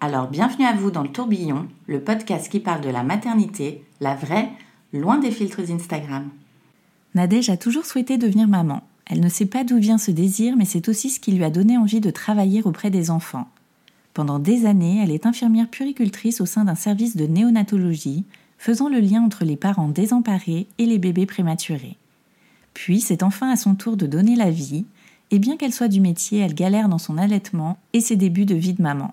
Alors bienvenue à vous dans le tourbillon, le podcast qui parle de la maternité, la vraie, loin des filtres Instagram. Nadège a toujours souhaité devenir maman. Elle ne sait pas d'où vient ce désir, mais c'est aussi ce qui lui a donné envie de travailler auprès des enfants. Pendant des années, elle est infirmière puricultrice au sein d'un service de néonatologie, faisant le lien entre les parents désemparés et les bébés prématurés. Puis c'est enfin à son tour de donner la vie, et bien qu'elle soit du métier, elle galère dans son allaitement et ses débuts de vie de maman.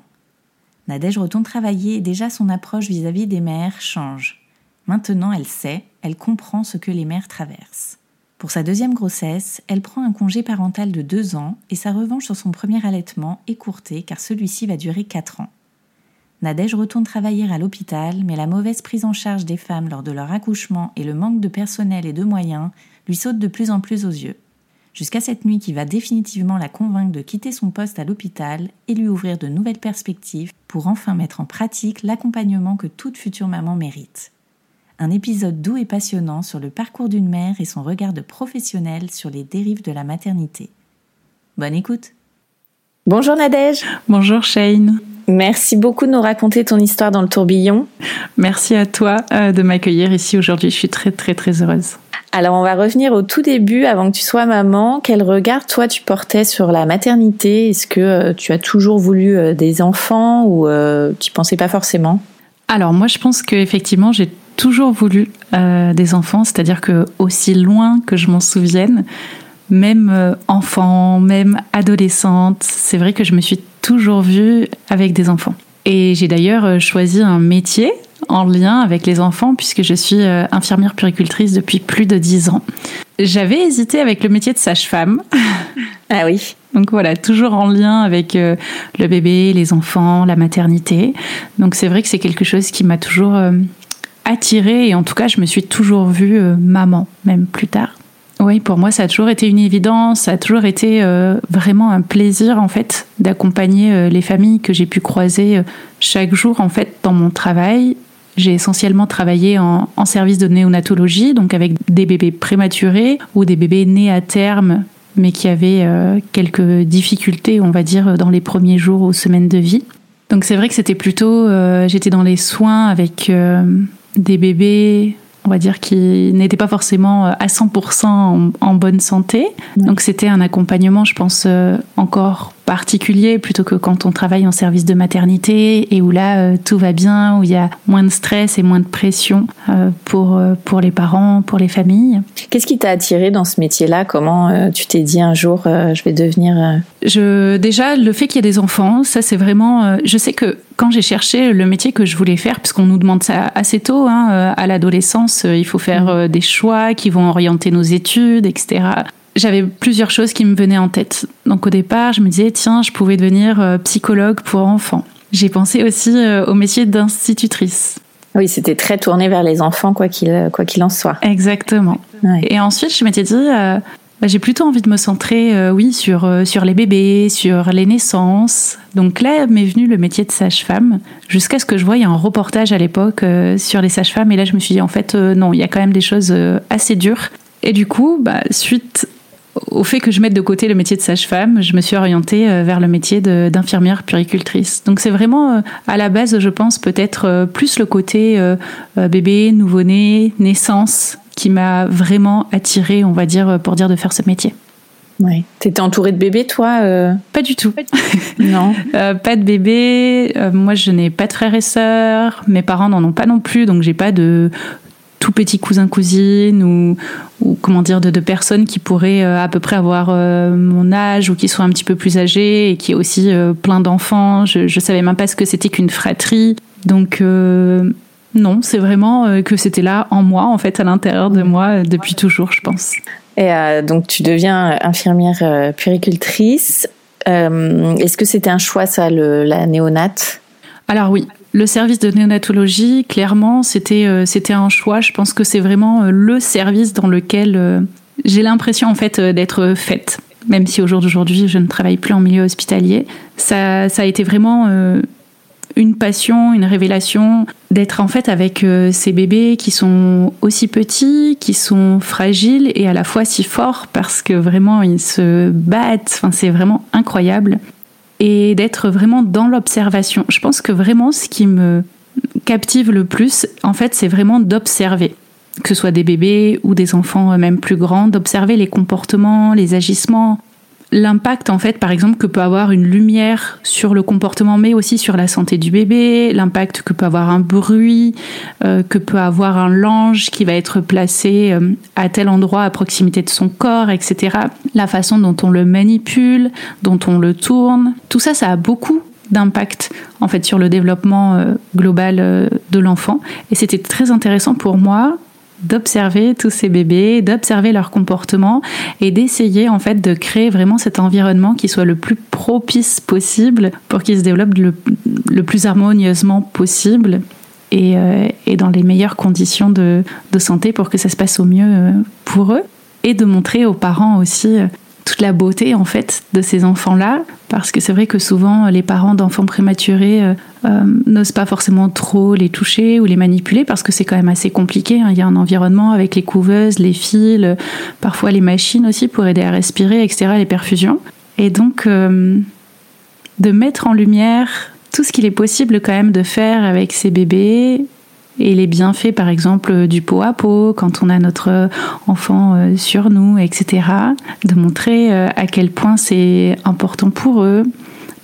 Nadège retourne travailler et déjà son approche vis-à-vis des mères change. Maintenant elle sait, elle comprend ce que les mères traversent. Pour sa deuxième grossesse, elle prend un congé parental de deux ans et sa revanche sur son premier allaitement est courtée car celui-ci va durer quatre ans. Nadège retourne travailler à l'hôpital, mais la mauvaise prise en charge des femmes lors de leur accouchement et le manque de personnel et de moyens lui sautent de plus en plus aux yeux. Jusqu'à cette nuit qui va définitivement la convaincre de quitter son poste à l'hôpital et lui ouvrir de nouvelles perspectives pour enfin mettre en pratique l'accompagnement que toute future maman mérite. Un épisode doux et passionnant sur le parcours d'une mère et son regard de professionnel sur les dérives de la maternité. Bonne écoute Bonjour Nadège Bonjour Shane Merci beaucoup de nous raconter ton histoire dans le tourbillon. Merci à toi euh, de m'accueillir ici aujourd'hui. Je suis très très très heureuse. Alors on va revenir au tout début, avant que tu sois maman. Quel regard toi tu portais sur la maternité? Est-ce que euh, tu as toujours voulu euh, des enfants ou tu pensais pas forcément? Alors moi je pense qu'effectivement j'ai toujours voulu des enfants, c'est-à-dire que aussi loin que je m'en souvienne, même enfant, même adolescente, c'est vrai que je me suis toujours vue avec des enfants. Et j'ai d'ailleurs euh, choisi un métier en lien avec les enfants puisque je suis euh, infirmière puricultrice depuis plus de dix ans. J'avais hésité avec le métier de sage-femme. Ah oui. Donc voilà, toujours en lien avec euh, le bébé, les enfants, la maternité. Donc c'est vrai que c'est quelque chose qui m'a toujours attirée et en tout cas je me suis toujours vue maman, même plus tard. Oui, pour moi, ça a toujours été une évidence, ça a toujours été euh, vraiment un plaisir, en fait, d'accompagner euh, les familles que j'ai pu croiser euh, chaque jour, en fait, dans mon travail. J'ai essentiellement travaillé en, en, service de néonatologie, donc avec des bébés prématurés ou des bébés nés à terme, mais qui avaient quelques difficultés, on va dire, dans les premiers jours ou semaines de vie. Donc c'est vrai que c'était plutôt, j'étais dans les soins avec des bébés on va dire, qui n'était pas forcément euh, à 100% en, bonne santé. Donc c'était un accompagnement, je pense, euh, encore particulier plutôt que quand on travaille en service de maternité et où là euh, tout va bien, où il y a moins de stress et moins de pression euh, pour, euh, pour les parents, pour les familles. Qu'est-ce qui t'a attiré dans ce métier-là? Comment tu t'es dit un jour je vais devenir je, Déjà, le fait qu'il y ait des enfants, ça c'est vraiment... je sais que quand j'ai cherché le métier que je voulais faire, puisqu'on nous demande ça assez tôt, hein, à l'adolescence, il faut faire mmh. des choix qui vont orienter nos études, etc j'avais plusieurs choses qui me venaient en tête. Donc au départ, je me disais, tiens, je pouvais devenir euh, psychologue pour enfants. J'ai pensé aussi euh, au métier d'institutrice. Oui, c'était très tourné vers les enfants, quoi qu'il quoi qu'il en soit. Exactement. Et ensuite, je m'étais dit, euh, bah, j'ai plutôt envie de me centrer, oui, sur sur les bébés, sur les naissances. Donc là m'est venu le métier de sage-femme, jusqu'à ce que je voie un reportage à l'époque sur les sages-femmes. Et là, je me suis dit, en fait, non, il y a quand même des choses assez dures. Et du coup, bah, suite au fait que je mette de côté le métier de sage-femme, je me suis orientée euh, vers le métier d'infirmière puricultrice. Donc c'est vraiment euh, à la base, je pense, peut-être euh, plus le côté bébé, nouveau-né, naissance qui m'a vraiment attirée, on va dire, pour dire de faire ce métier. Ouais. T'étais entourée de bébés, toi euh? Pas du tout. non. Euh, pas de bébés. Euh, moi, je n'ai pas de frères et sœurs. Mes parents n'en ont pas non plus, donc j'ai pas de tout petits cousins cousines ou, ou comment dire de, de personnes qui pourraient à peu près avoir mon âge ou qui soient un petit peu plus âgées et qui aient aussi plein d'enfants. Je, je savais même pas ce que c'était qu'une fratrie. Donc non, c'est vraiment que c'était là en moi, en fait, à l'intérieur de moi depuis toujours, je pense. Et euh, donc tu deviens infirmière euh, puéricultrice. Euh, Est-ce que c'était un choix ça, le, la néonate? Alors oui, le service de néonatologie, clairement, c'était euh, c'était un choix. Je pense que c'est vraiment euh, le service dans lequel euh, j'ai l'impression en fait d'être faite. Même si au jour d'aujourd'hui, je ne travaille plus en milieu hospitalier, ça, ça a été vraiment une passion, une révélation d'être en fait avec ces bébés qui sont aussi petits, qui sont fragiles et à la fois si forts parce que vraiment ils se battent. Enfin, c'est vraiment incroyable et d'être vraiment dans l'observation. Je pense que vraiment ce qui me captive le plus, en fait, c'est vraiment d'observer que ce soit des bébés ou des enfants même plus grands, d'observer les comportements, les agissements, l'impact en fait par exemple que peut avoir une lumière sur le comportement mais aussi sur la santé du bébé, l'impact que peut avoir un bruit, euh, que peut avoir un lange qui va être placé euh, à tel endroit à proximité de son corps, etc. La façon dont on le manipule, dont on le tourne, tout ça ça a beaucoup d'impact en fait sur le développement euh, global de l'enfant et c'était très intéressant pour moi d'observer tous ces bébés, d'observer leur comportement et d'essayer en fait de créer vraiment cet environnement qui soit le plus propice possible pour qu'ils se développent le, le, plus harmonieusement possible et, euh, et, dans les meilleures conditions de, de, santé pour que ça se passe au mieux euh, pour eux et de montrer aux parents aussi euh, toute la beauté en fait de ces enfants-là, parce que c'est vrai que souvent les parents d'enfants prématurés euh, euh, n'osent pas forcément trop les toucher ou les manipuler parce que c'est quand même assez compliqué. Hein. Il y a un environnement avec les couveuses, les fils, euh, parfois les machines aussi pour aider à respirer, etc., les perfusions. Et donc euh, de mettre en lumière tout ce qu'il est possible quand même de faire avec ces bébés et les bienfaits, par exemple, du pot à pot, quand on a notre enfant sur nous, etc. De montrer à quel point c'est important pour eux,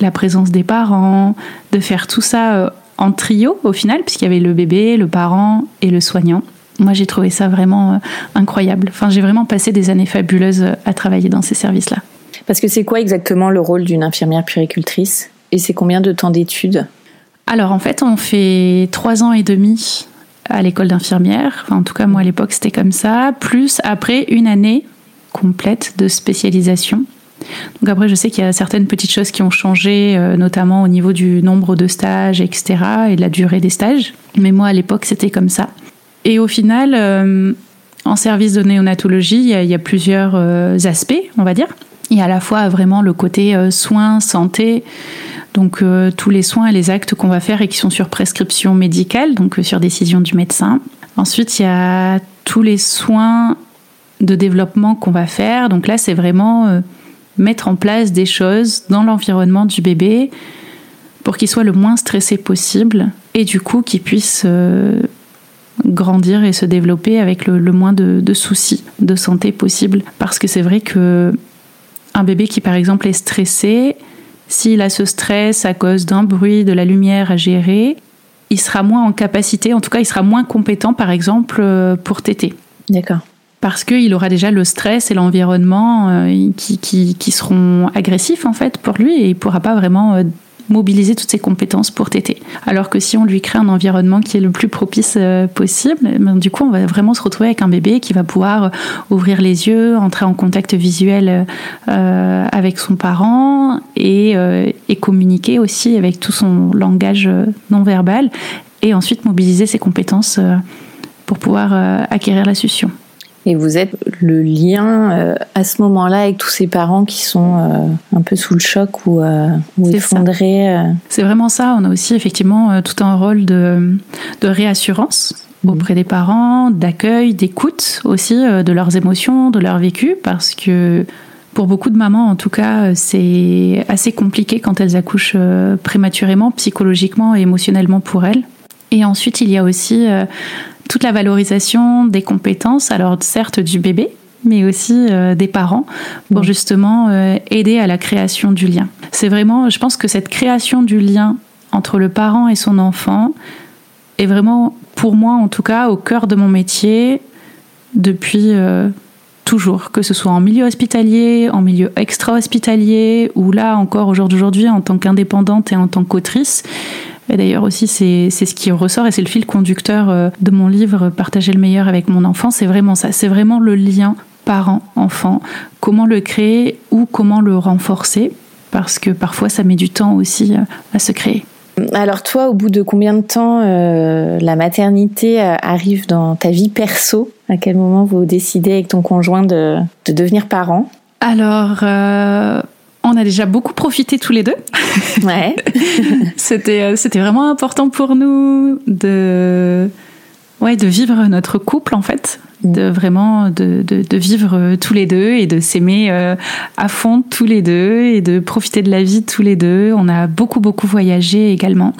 la présence des parents, de faire tout ça en trio au final, puisqu'il y avait le bébé, le parent et le soignant. Moi, j'ai trouvé ça vraiment incroyable. Enfin, j'ai vraiment passé des années fabuleuses à travailler dans ces services-là. Parce que c'est quoi exactement le rôle d'une infirmière puéricultrice Et c'est combien de temps d'études? Alors en fait, on fait trois ans et demi à l'école d'infirmière. Enfin, en tout cas, moi à l'époque, c'était comme ça. Plus après une année complète de spécialisation. Donc après, je sais qu'il y a certaines petites choses qui ont changé, euh, notamment au niveau du nombre de stages, etc., et de la durée des stages. Mais moi, à l'époque, c'était comme ça. Et au final, euh, en service de néonatologie, il y a, plusieurs euh, aspects, on va dire. Il y a à la fois vraiment le côté soins, santé, donc tous les soins et les actes qu'on va faire et qui sont sur prescription médicale, donc sur décision du médecin. Ensuite, il y a tous les soins de développement qu'on va faire. Donc là, c'est vraiment mettre en place des choses dans l'environnement du bébé pour qu'il soit le moins stressé possible et du coup qu'il puisse euh, grandir et se développer avec le, moins de, de, soucis de santé possible. Parce que c'est vrai que un bébé qui par exemple est stressé, s'il a ce stress à cause d'un bruit, de la lumière à gérer, il sera moins en capacité, en tout cas il sera moins compétent par exemple euh, pour téter. D'accord parce qu'il aura déjà le stress et l'environnement euh, qui, qui, qui, seront agressifs en fait pour lui et il pourra pas vraiment euh, mobiliser toutes ses compétences pour téter. Alors que si on lui crée un environnement qui est le plus propice euh, possible, ben, du coup on va vraiment se retrouver avec un bébé qui va pouvoir ouvrir les yeux, entrer en contact visuel euh, avec son parent et, euh, et, communiquer aussi avec tout son langage non verbal et ensuite mobiliser ses compétences pour pouvoir acquérir la succion. Et vous êtes le lien euh, à ce moment-là avec tous ces parents qui sont euh, un peu sous le choc ou, euh, ou effondrés. C'est vraiment ça. On a aussi effectivement tout un rôle de, de réassurance auprès des parents, d'accueil, d'écoute aussi de leurs émotions, de leur vécu, parce que pour beaucoup de mamans, en tout cas, c'est assez compliqué quand elles accouchent prématurément, psychologiquement et émotionnellement pour elles. Et ensuite, il y a aussi toute la valorisation des compétences, alors certes du bébé, mais aussi des parents, pour justement aider à la création du lien. C'est vraiment, je pense que cette création du lien entre le parent et son enfant est vraiment, pour moi en tout cas, au cœur de mon métier depuis toujours, que ce soit en milieu hospitalier, en milieu extra-hospitalier, ou là encore au jour d'aujourd'hui en tant qu'indépendante et en tant qu'autrice. Et d'ailleurs aussi, c'est ce qui ressort et c'est le fil conducteur euh, de mon livre Partager le meilleur avec mon enfant. C'est vraiment ça. C'est vraiment le lien parent-enfant. Comment le créer ou comment le renforcer. Parce que parfois, ça met du temps aussi euh, à se créer. Alors toi, au bout de combien de temps euh, la maternité arrive dans ta vie perso? À quel moment vous décidez avec ton conjoint de, de devenir parent? Alors, on a déjà beaucoup profité tous les deux. Ouais. c'était euh, c'était vraiment important pour nous de ouais de vivre notre couple en fait, mm. de vraiment de, de, vivre tous les deux et de s'aimer euh, à fond tous les deux et de profiter de la vie tous les deux. On a beaucoup beaucoup voyagé également.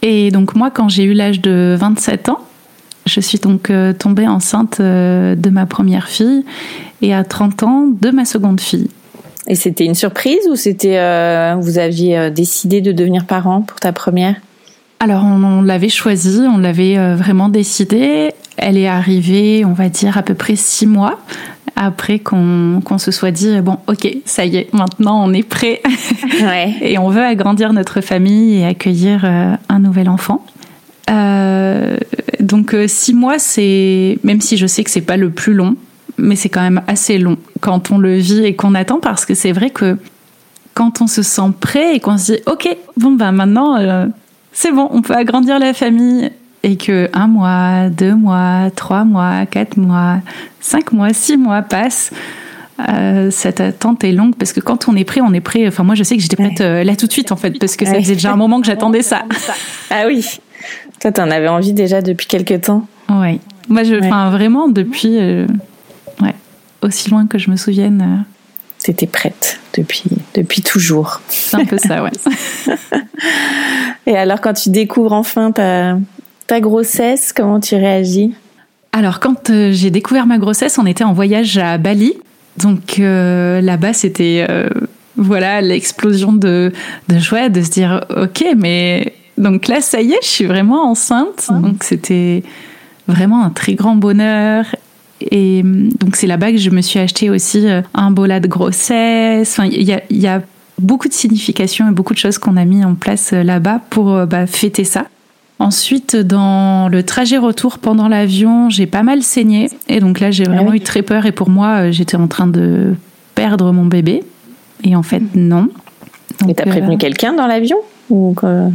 Et donc moi quand j'ai eu l'âge de 27 ans, je suis donc euh, tombée enceinte de ma première fille et à 30 ans de ma seconde fille. Et c'était une surprise ou c'était euh, vous aviez euh, décidé de devenir parent pour ta première? Alors on, l'avait choisi, on l'avait euh, vraiment décidé. Elle est arrivée, on va dire à peu près six mois après qu'on se soit dit bon ok ça y est maintenant on est prêt ouais. et on veut agrandir notre famille et accueillir un nouvel enfant. donc six mois c'est même si je sais que c'est pas le plus long mais c'est quand même assez long quand on le vit et qu'on attend parce que c'est vrai que quand on se sent prêt et qu'on se dit ok bon ben maintenant euh, c'est bon on peut agrandir la famille et que un mois, deux mois, trois mois, quatre mois, cinq mois, six mois passent. Euh, cette attente est longue parce que quand on est prêt, on est prêt. Enfin, moi, je sais que j'étais prête euh, là tout de suite en fait parce que ça faisait déjà un moment que j'attendais ça. Ah oui. Toi, t'en avais envie déjà depuis quelques temps? Oui. Moi, je, enfin, vraiment depuis aussi loin que je me souvienne. Euh, T'étais prête depuis, depuis toujours. C'est un peu ça, ouais. Et alors, quand tu découvres enfin ta, ta grossesse, comment tu réagis? Alors, quand euh, j'ai découvert ma grossesse, on était en voyage à Bali. Donc euh, là-bas, c'était voilà l'explosion de, de joie, de se dire ok, mais donc là, ça y est, je suis vraiment enceinte. Donc c'était vraiment un très grand bonheur et hum, donc c'est là-bas que je me suis acheté aussi euh, un bola de grossesse. Enfin, il y a, beaucoup de significations et beaucoup de choses qu'on a mis en place euh, là-bas pour euh, bah, fêter ça. Ensuite, dans le trajet retour pendant l'avion, j'ai pas mal saigné. Et donc là, j'ai ah vraiment eu très peur. Et pour moi, j'étais en train de perdre mon bébé. Et en fait, non. Donc, et t'as prévenu quelqu'un dans l'avion? Ou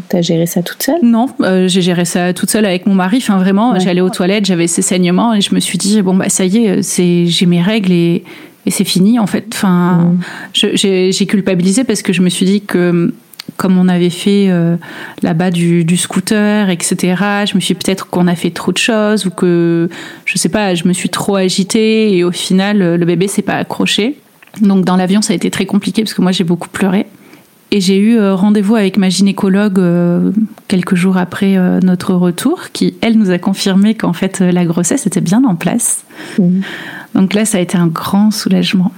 t'as géré ça toute seule? Non, euh, j'ai géré ça toute seule avec mon mari. Enfin, vraiment, j'allais aux toilettes, j'avais ces saignements et je me suis dit bon bah ça y est, c'est j'ai mes règles et, et c'est fini en fait. Enfin, mm. j'ai culpabilisé parce que je me suis dit que comme on avait fait euh, là-bas du, du, scooter, etc. Je me suis peut-être qu'on a fait trop de choses ou que je sais pas, je me suis trop agitée et au final le bébé s'est pas accroché. Donc dans l'avion ça a été très compliqué parce que moi j'ai beaucoup pleuré. Et j'ai eu euh, rendez-vous avec ma gynécologue euh, quelques jours après euh, notre retour, qui, elle, nous a confirmé qu'en fait, la grossesse était bien en place. Mmh. Donc là, ça a été un grand soulagement.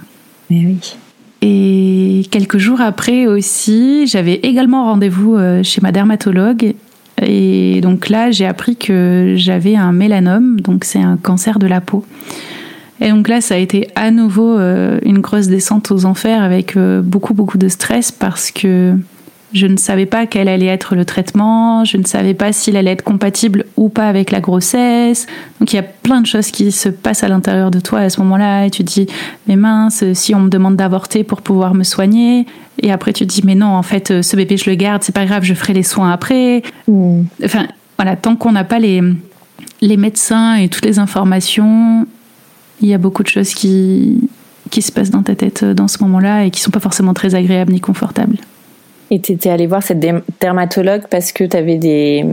Mais oui. Et quelques jours après aussi, j'avais également rendez-vous chez ma dermatologue. Et donc là, j'ai appris que j'avais un mélanome, donc c'est un cancer de la peau. Et donc là, ça a été à nouveau euh, une grosse descente aux enfers avec euh, beaucoup, beaucoup de stress parce que je ne savais pas quel allait être le traitement, je ne savais pas s'il allait être compatible ou pas avec la grossesse. Donc il y a plein de choses qui se passent à l'intérieur de toi à ce moment-là et tu te dis, mais mince, si on me demande d'avorter pour pouvoir me soigner, et après tu te dis, mais non, en fait, ce bébé, je le garde, c'est pas grave, je ferai les soins après. Mmh. Enfin, voilà, tant qu'on n'a pas les, les médecins et toutes les informations, il y a beaucoup de choses qui, qui se passent dans ta tête euh, dans ce moment-là et qui sont pas forcément très agréables ni confortables. Et tu étais allée voir cette dermatologue parce que tu avais des,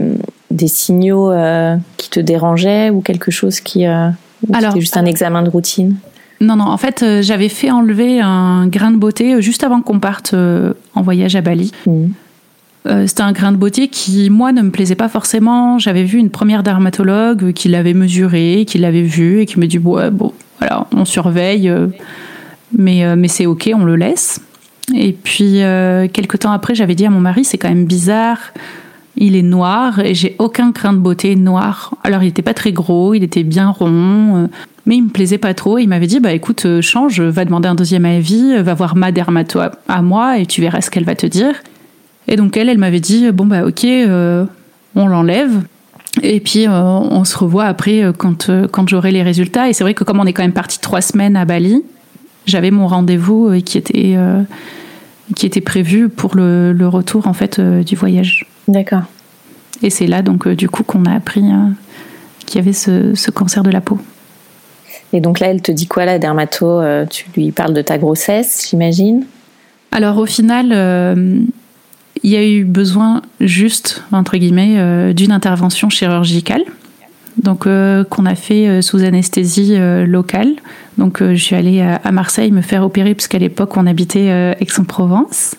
des signaux euh, qui te dérangeaient ou quelque chose qui. Euh, Alors, c'était juste un examen de routine? Non, non, en fait, j'avais fait enlever un grain de beauté juste avant qu'on parte en voyage à Bali. Mmh. Euh, c'était un grain de beauté qui, moi, ne me plaisait pas forcément. J'avais vu une première dermatologue qui l'avait mesuré, qui l'avait vu et qui me dit ouais, bon, voilà, on surveille, mais, mais c'est ok, on le laisse. Et puis, quelques temps après, j'avais dit à mon mari, c'est quand même bizarre il est noir et j'ai aucun craint de beauté noir. Alors il n'était pas très gros, il était bien rond, euh, mais il me plaisait pas trop. Il m'avait dit bah écoute euh, change, va demander un deuxième avis, va voir ma dermato à moi et tu verras ce qu'elle va te dire. Et donc elle, elle m'avait dit bon bah ok, euh, on l'enlève. Et puis on se revoit après quand, quand j'aurai les résultats. Et c'est vrai que comme on est quand même parti trois semaines à Bali, j'avais mon rendez-vous qui était qui était prévu pour le, le retour en fait du voyage. D'accord. Et c'est là donc euh, du coup qu'on a appris euh, qu'il y avait ce, cancer de la peau. Et donc là, elle te dit quoi la dermato euh, Tu lui parles de ta grossesse, j'imagine? Alors au final, il y a eu besoin juste, entre guillemets, d'une intervention chirurgicale. Donc qu'on a fait sous anesthésie locale. Donc je suis allée à, Marseille me faire opérer puisqu'à l'époque on habitait Aix-en-Provence.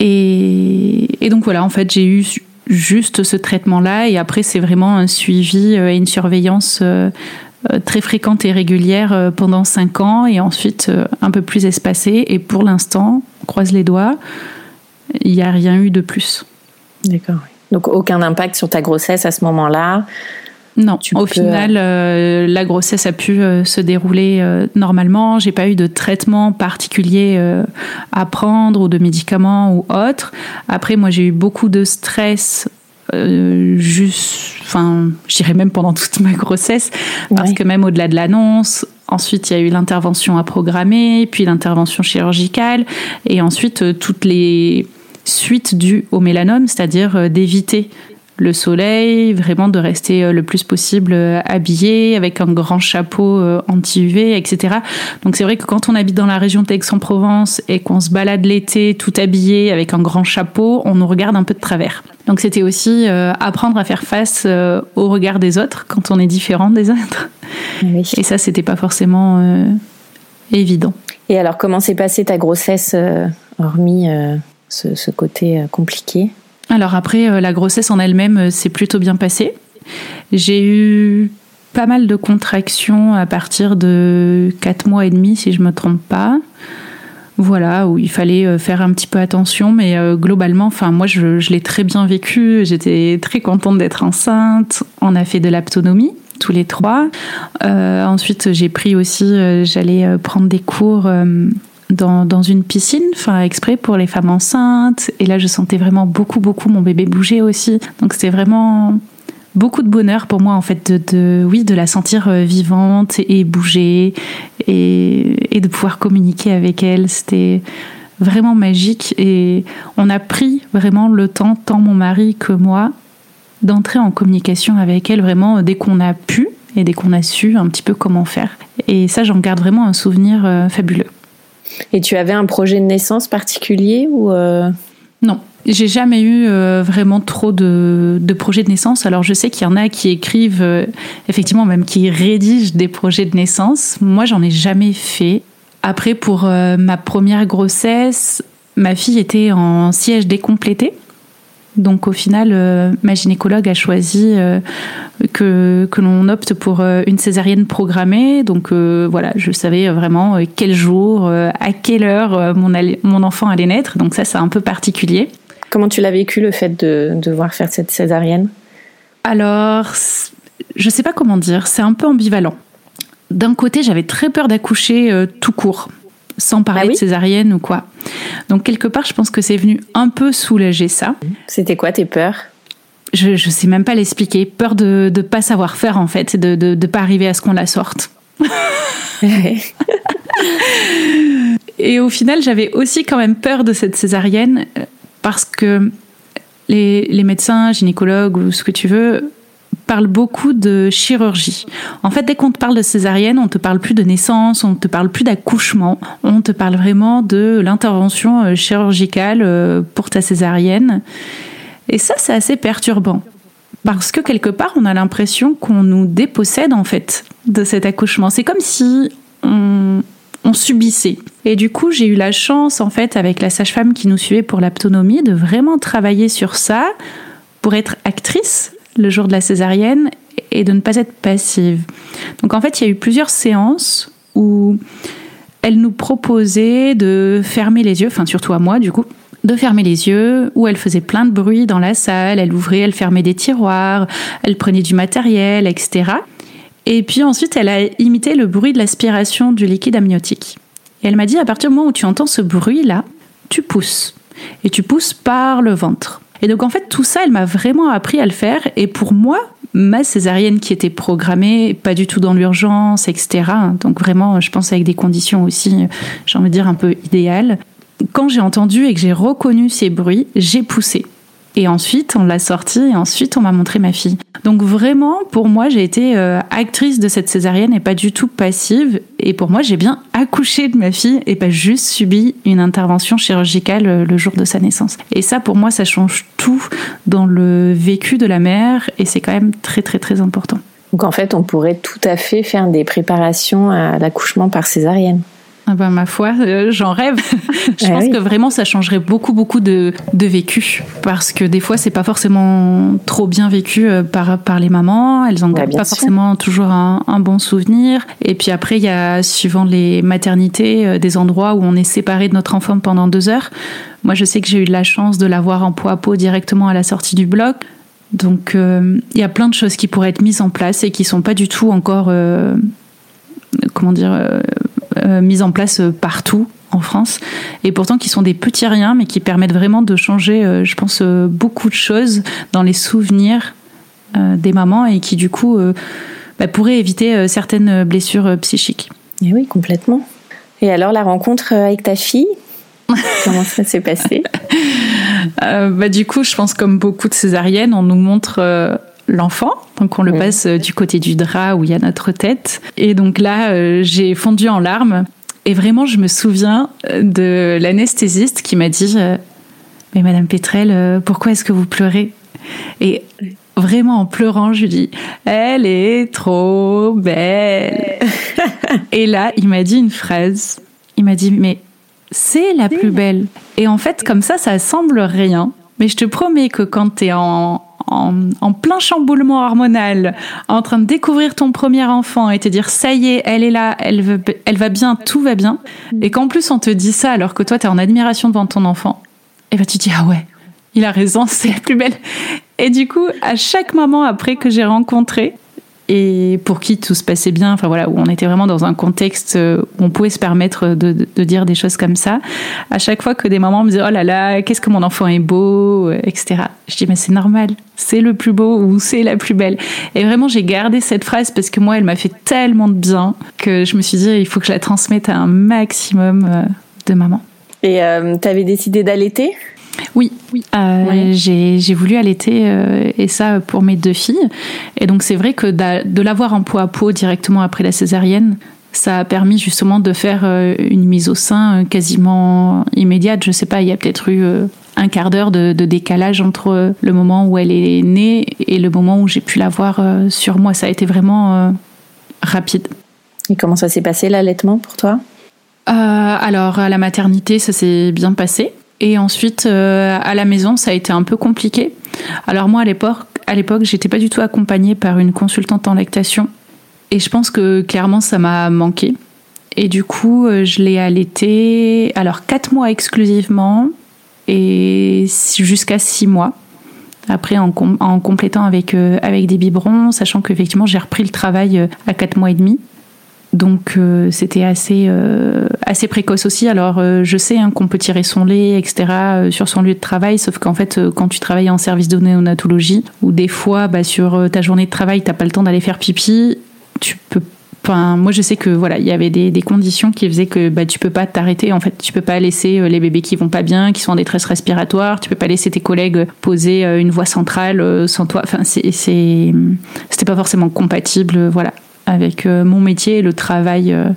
Et, donc voilà, en fait j'ai eu juste ce traitement-là. Et après, c'est vraiment un suivi euh, et une surveillance euh, euh, très fréquente et régulière pendant cinq ans et ensuite un peu plus espacée. Et pour l'instant, croise les doigts, il n'y a rien eu de plus. D'accord. Donc aucun impact sur ta grossesse à ce moment-là? Non, au final, la grossesse a pu se dérouler normalement. J'ai pas eu de traitement particulier à prendre ou de médicaments ou autre. Après, moi, j'ai eu beaucoup de stress. juste, enfin, je dirais même pendant toute ma grossesse, parce que même au-delà de l'annonce, Ensuite, il y a eu l'intervention à programmer, puis l'intervention chirurgicale, et ensuite toutes les suites dues au mélanome, c'est-à-dire d'éviter le soleil, vraiment de rester euh, le plus possible euh, habillé avec un grand chapeau euh, anti-UV, etc. Donc c'est vrai que quand on habite dans la région d'Aix-en-Provence et qu'on se balade l'été tout habillé avec un grand chapeau, on nous regarde un peu de travers. Donc c'était aussi apprendre à faire face au regard des autres quand on est différent des autres. Et ça, c'était pas forcément évident. Et alors, comment s'est passée ta grossesse, hormis ce, côté compliqué alors après, euh, la grossesse en elle-même euh, s'est plutôt bien passée. J'ai eu pas mal de contractions à partir de 4 mois et demi, si je me trompe pas. Voilà, où il fallait euh, faire un petit peu attention, mais globalement, enfin moi je, l'ai très bien vécu. J'étais très contente d'être enceinte. On a fait de l'aptonomie tous les trois. ensuite, j'ai pris aussi, j'allais prendre des cours dans, une piscine, enfin exprès pour les femmes enceintes. Et là, je sentais vraiment beaucoup, beaucoup mon bébé bouger aussi. Donc c'était vraiment beaucoup de bonheur pour moi en fait de, oui de la sentir euh, vivante et bouger et, de pouvoir communiquer avec elle. C'était vraiment magique et on a pris vraiment le temps, tant mon mari que moi, d'entrer en communication avec elle vraiment dès qu'on a pu et dès qu'on a su un petit peu comment faire. Et ça, j'en garde vraiment un souvenir euh, fabuleux. Et tu avais un projet de naissance particulier ou euh... Non, j'ai jamais eu euh, vraiment trop de, de, projets de naissance. Alors je sais qu'il y en a qui écrivent, euh, effectivement même qui rédigent des projets de naissance. Moi, j'en ai jamais fait. Après, pour ma première grossesse, ma fille était en siège décomplété. Donc au final, euh, ma gynécologue a choisi euh, que, que l'on opte pour euh, une césarienne programmée. Donc voilà, je savais vraiment quel jour, à quelle heure mon, mon enfant allait naître. Donc ça, c'est un peu particulier. Comment tu l'as vécu le fait de devoir faire cette césarienne? Alors, je ne sais pas comment dire, c'est un peu ambivalent. D'un côté, j'avais très peur d'accoucher tout court sans parler ah de césarienne ou quoi. Donc quelque part, je pense que c'est venu un peu soulager ça. C'était quoi tes peurs? Je, ne sais même pas l'expliquer. Peur de ne pas savoir faire en fait, de ne de, pas arriver à ce qu'on la sorte. Et au final, j'avais aussi quand même peur de cette césarienne euh, parce que les, les médecins, gynécologues ou ce que tu veux, parle beaucoup de chirurgie. En fait, dès qu'on te parle de césarienne, on te parle plus de naissance, on te parle plus d'accouchement, on te parle vraiment de l'intervention euh, chirurgicale euh, pour ta césarienne. Et ça, c'est assez perturbant. Parce que quelque part, on a l'impression qu'on nous dépossède en fait de cet accouchement. C'est comme si on, on subissait. Et du coup, j'ai eu la chance en fait avec la sage-femme qui nous suivait pour l'aptonomie de vraiment travailler sur ça pour être actrice le jour de la césarienne et de ne pas être passive. Donc en fait, il y a eu plusieurs séances où elle nous proposait de fermer les yeux, enfin surtout à moi du coup, de fermer les yeux, où elle faisait plein de bruit dans la salle, elle ouvrait, elle fermait des tiroirs, elle prenait du matériel, etc. Et puis ensuite, elle a imité le bruit de l'aspiration du liquide amniotique. Et elle m'a dit, à partir du moment où tu entends ce bruit-là, tu pousses. Et tu pousses par le ventre. Et donc en fait, tout ça, elle m'a vraiment appris à le faire. Et pour moi, ma césarienne qui était programmée, pas du tout dans l'urgence, etc. Donc vraiment, je pense avec des conditions aussi, j'ai envie de dire, un peu idéales quand j'ai entendu et que j'ai reconnu ces bruits, j'ai poussé. Et ensuite, on l'a sorti et ensuite, on m'a montré ma fille. Donc vraiment, pour moi, j'ai été euh, actrice de cette césarienne et pas du tout passive. Et pour moi, j'ai bien accouché de ma fille et pas juste subi une intervention chirurgicale euh, le jour de sa naissance. Et ça, pour moi, ça change tout dans le vécu de la mère et c'est quand même très, très, très important. Donc en fait, on pourrait tout à fait faire des préparations à l'accouchement par césarienne. Ah bah, ma foi, euh, j'en rêve. je eh pense que vraiment ça changerait beaucoup beaucoup de, de vécu parce que des fois c'est pas forcément trop bien vécu euh, par par les mamans, elles ont pas forcément toujours un, un, bon souvenir. Et puis après il y a suivant les maternités euh, des endroits où on est séparé de notre enfant pendant deux heures. Moi je sais que j'ai eu de la chance de l'avoir en peau à peau directement à la sortie du bloc. Donc il y a plein de choses qui pourraient être mises en place et qui sont pas du tout encore comment dire euh, mises en place euh, partout en France et pourtant qui sont des petits riens mais qui permettent vraiment de changer euh, je pense beaucoup de choses dans les souvenirs des mamans et qui du coup bah, pourraient éviter certaines blessures psychiques. Et oui, complètement. Et alors la rencontre avec ta fille Comment ça s'est passé? Bah, Du coup, je pense comme beaucoup de césariennes, on nous montre l'enfant. Donc on le passe euh, du côté du drap où il y a notre tête. Et donc là, euh, j'ai fondu en larmes. Et vraiment, je me souviens euh, de l'anesthésiste qui m'a dit Mais Madame Pétrel, pourquoi est-ce que vous pleurez? Et vraiment en pleurant, je lui dis Elle est trop belle. et là, il m'a dit une phrase. Il m'a dit Mais c'est la plus belle. Et en fait, comme ça, ça semble rien. Mais je te promets que quand tu es en, en, plein chamboulement hormonal, en train de découvrir ton premier enfant et te dire ça y est, elle est là, elle, veut, elle va bien, tout va bien, et qu'en plus on te dit ça alors que toi tu es en admiration devant ton enfant, et ben tu te dis ah ouais, il a raison, c'est la plus belle. Et du coup, à chaque moment après que j'ai rencontré, et pour qui tout se passait bien, enfin voilà, où on était vraiment dans un contexte euh, où on pouvait se permettre de, dire des choses comme ça. À chaque fois que des mamans me disaient oh là là, qu'est-ce que mon enfant est beau, euh, etc. Je dis mais c'est normal, c'est le plus beau ou c'est la plus belle. Et vraiment j'ai gardé cette phrase parce que moi elle m'a fait tellement de bien que je me suis dit il faut que je la transmette à un maximum euh, de mamans. Et tu avais décidé d'allaiter? Oui, oui. Euh, j'ai voulu allaiter euh, et ça pour mes deux filles. Et donc c'est vrai que de l'avoir en peau à peau directement après la césarienne, ça a permis justement de faire euh, une mise au sein quasiment immédiate. Je sais pas, il y a peut-être eu un quart d'heure de, décalage entre le moment où elle est née et le moment où j'ai pu la voir sur moi. Ça a été vraiment rapide. Et comment ça s'est passé l'allaitement pour toi? Alors à la maternité, ça s'est bien passé. Et ensuite, euh, à la maison, ça a été un peu compliqué. Alors moi, à l'époque, à l'époque, j'étais pas du tout accompagnée par une consultante en lactation. Et je pense que clairement, ça m'a manqué. Et du coup, euh, je l'ai allaité, alors quatre mois exclusivement, et jusqu'à six mois. Après, en, complétant avec, euh, avec des biberons, sachant qu'effectivement, j'ai repris le travail à quatre mois et demi. Donc euh, c'était assez euh, assez précoce aussi. Alors euh, je sais hein, qu'on peut tirer son lait, etc. sur son lieu de travail, sauf qu'en fait quand tu travailles en service de néonatologie, ou des fois bah, sur ta journée de travail t'as pas le temps d'aller faire pipi, tu peux Enfin, moi, je sais que voilà, il y avait des, des, conditions qui faisaient que bah, tu peux pas t'arrêter. En fait, tu peux pas laisser les bébés qui vont pas bien, qui sont en détresse respiratoire. Tu peux pas laisser tes collègues poser une voix centrale sans toi. Enfin, c'est, c'était pas forcément compatible. Voilà avec euh, mon métier et le travail euh,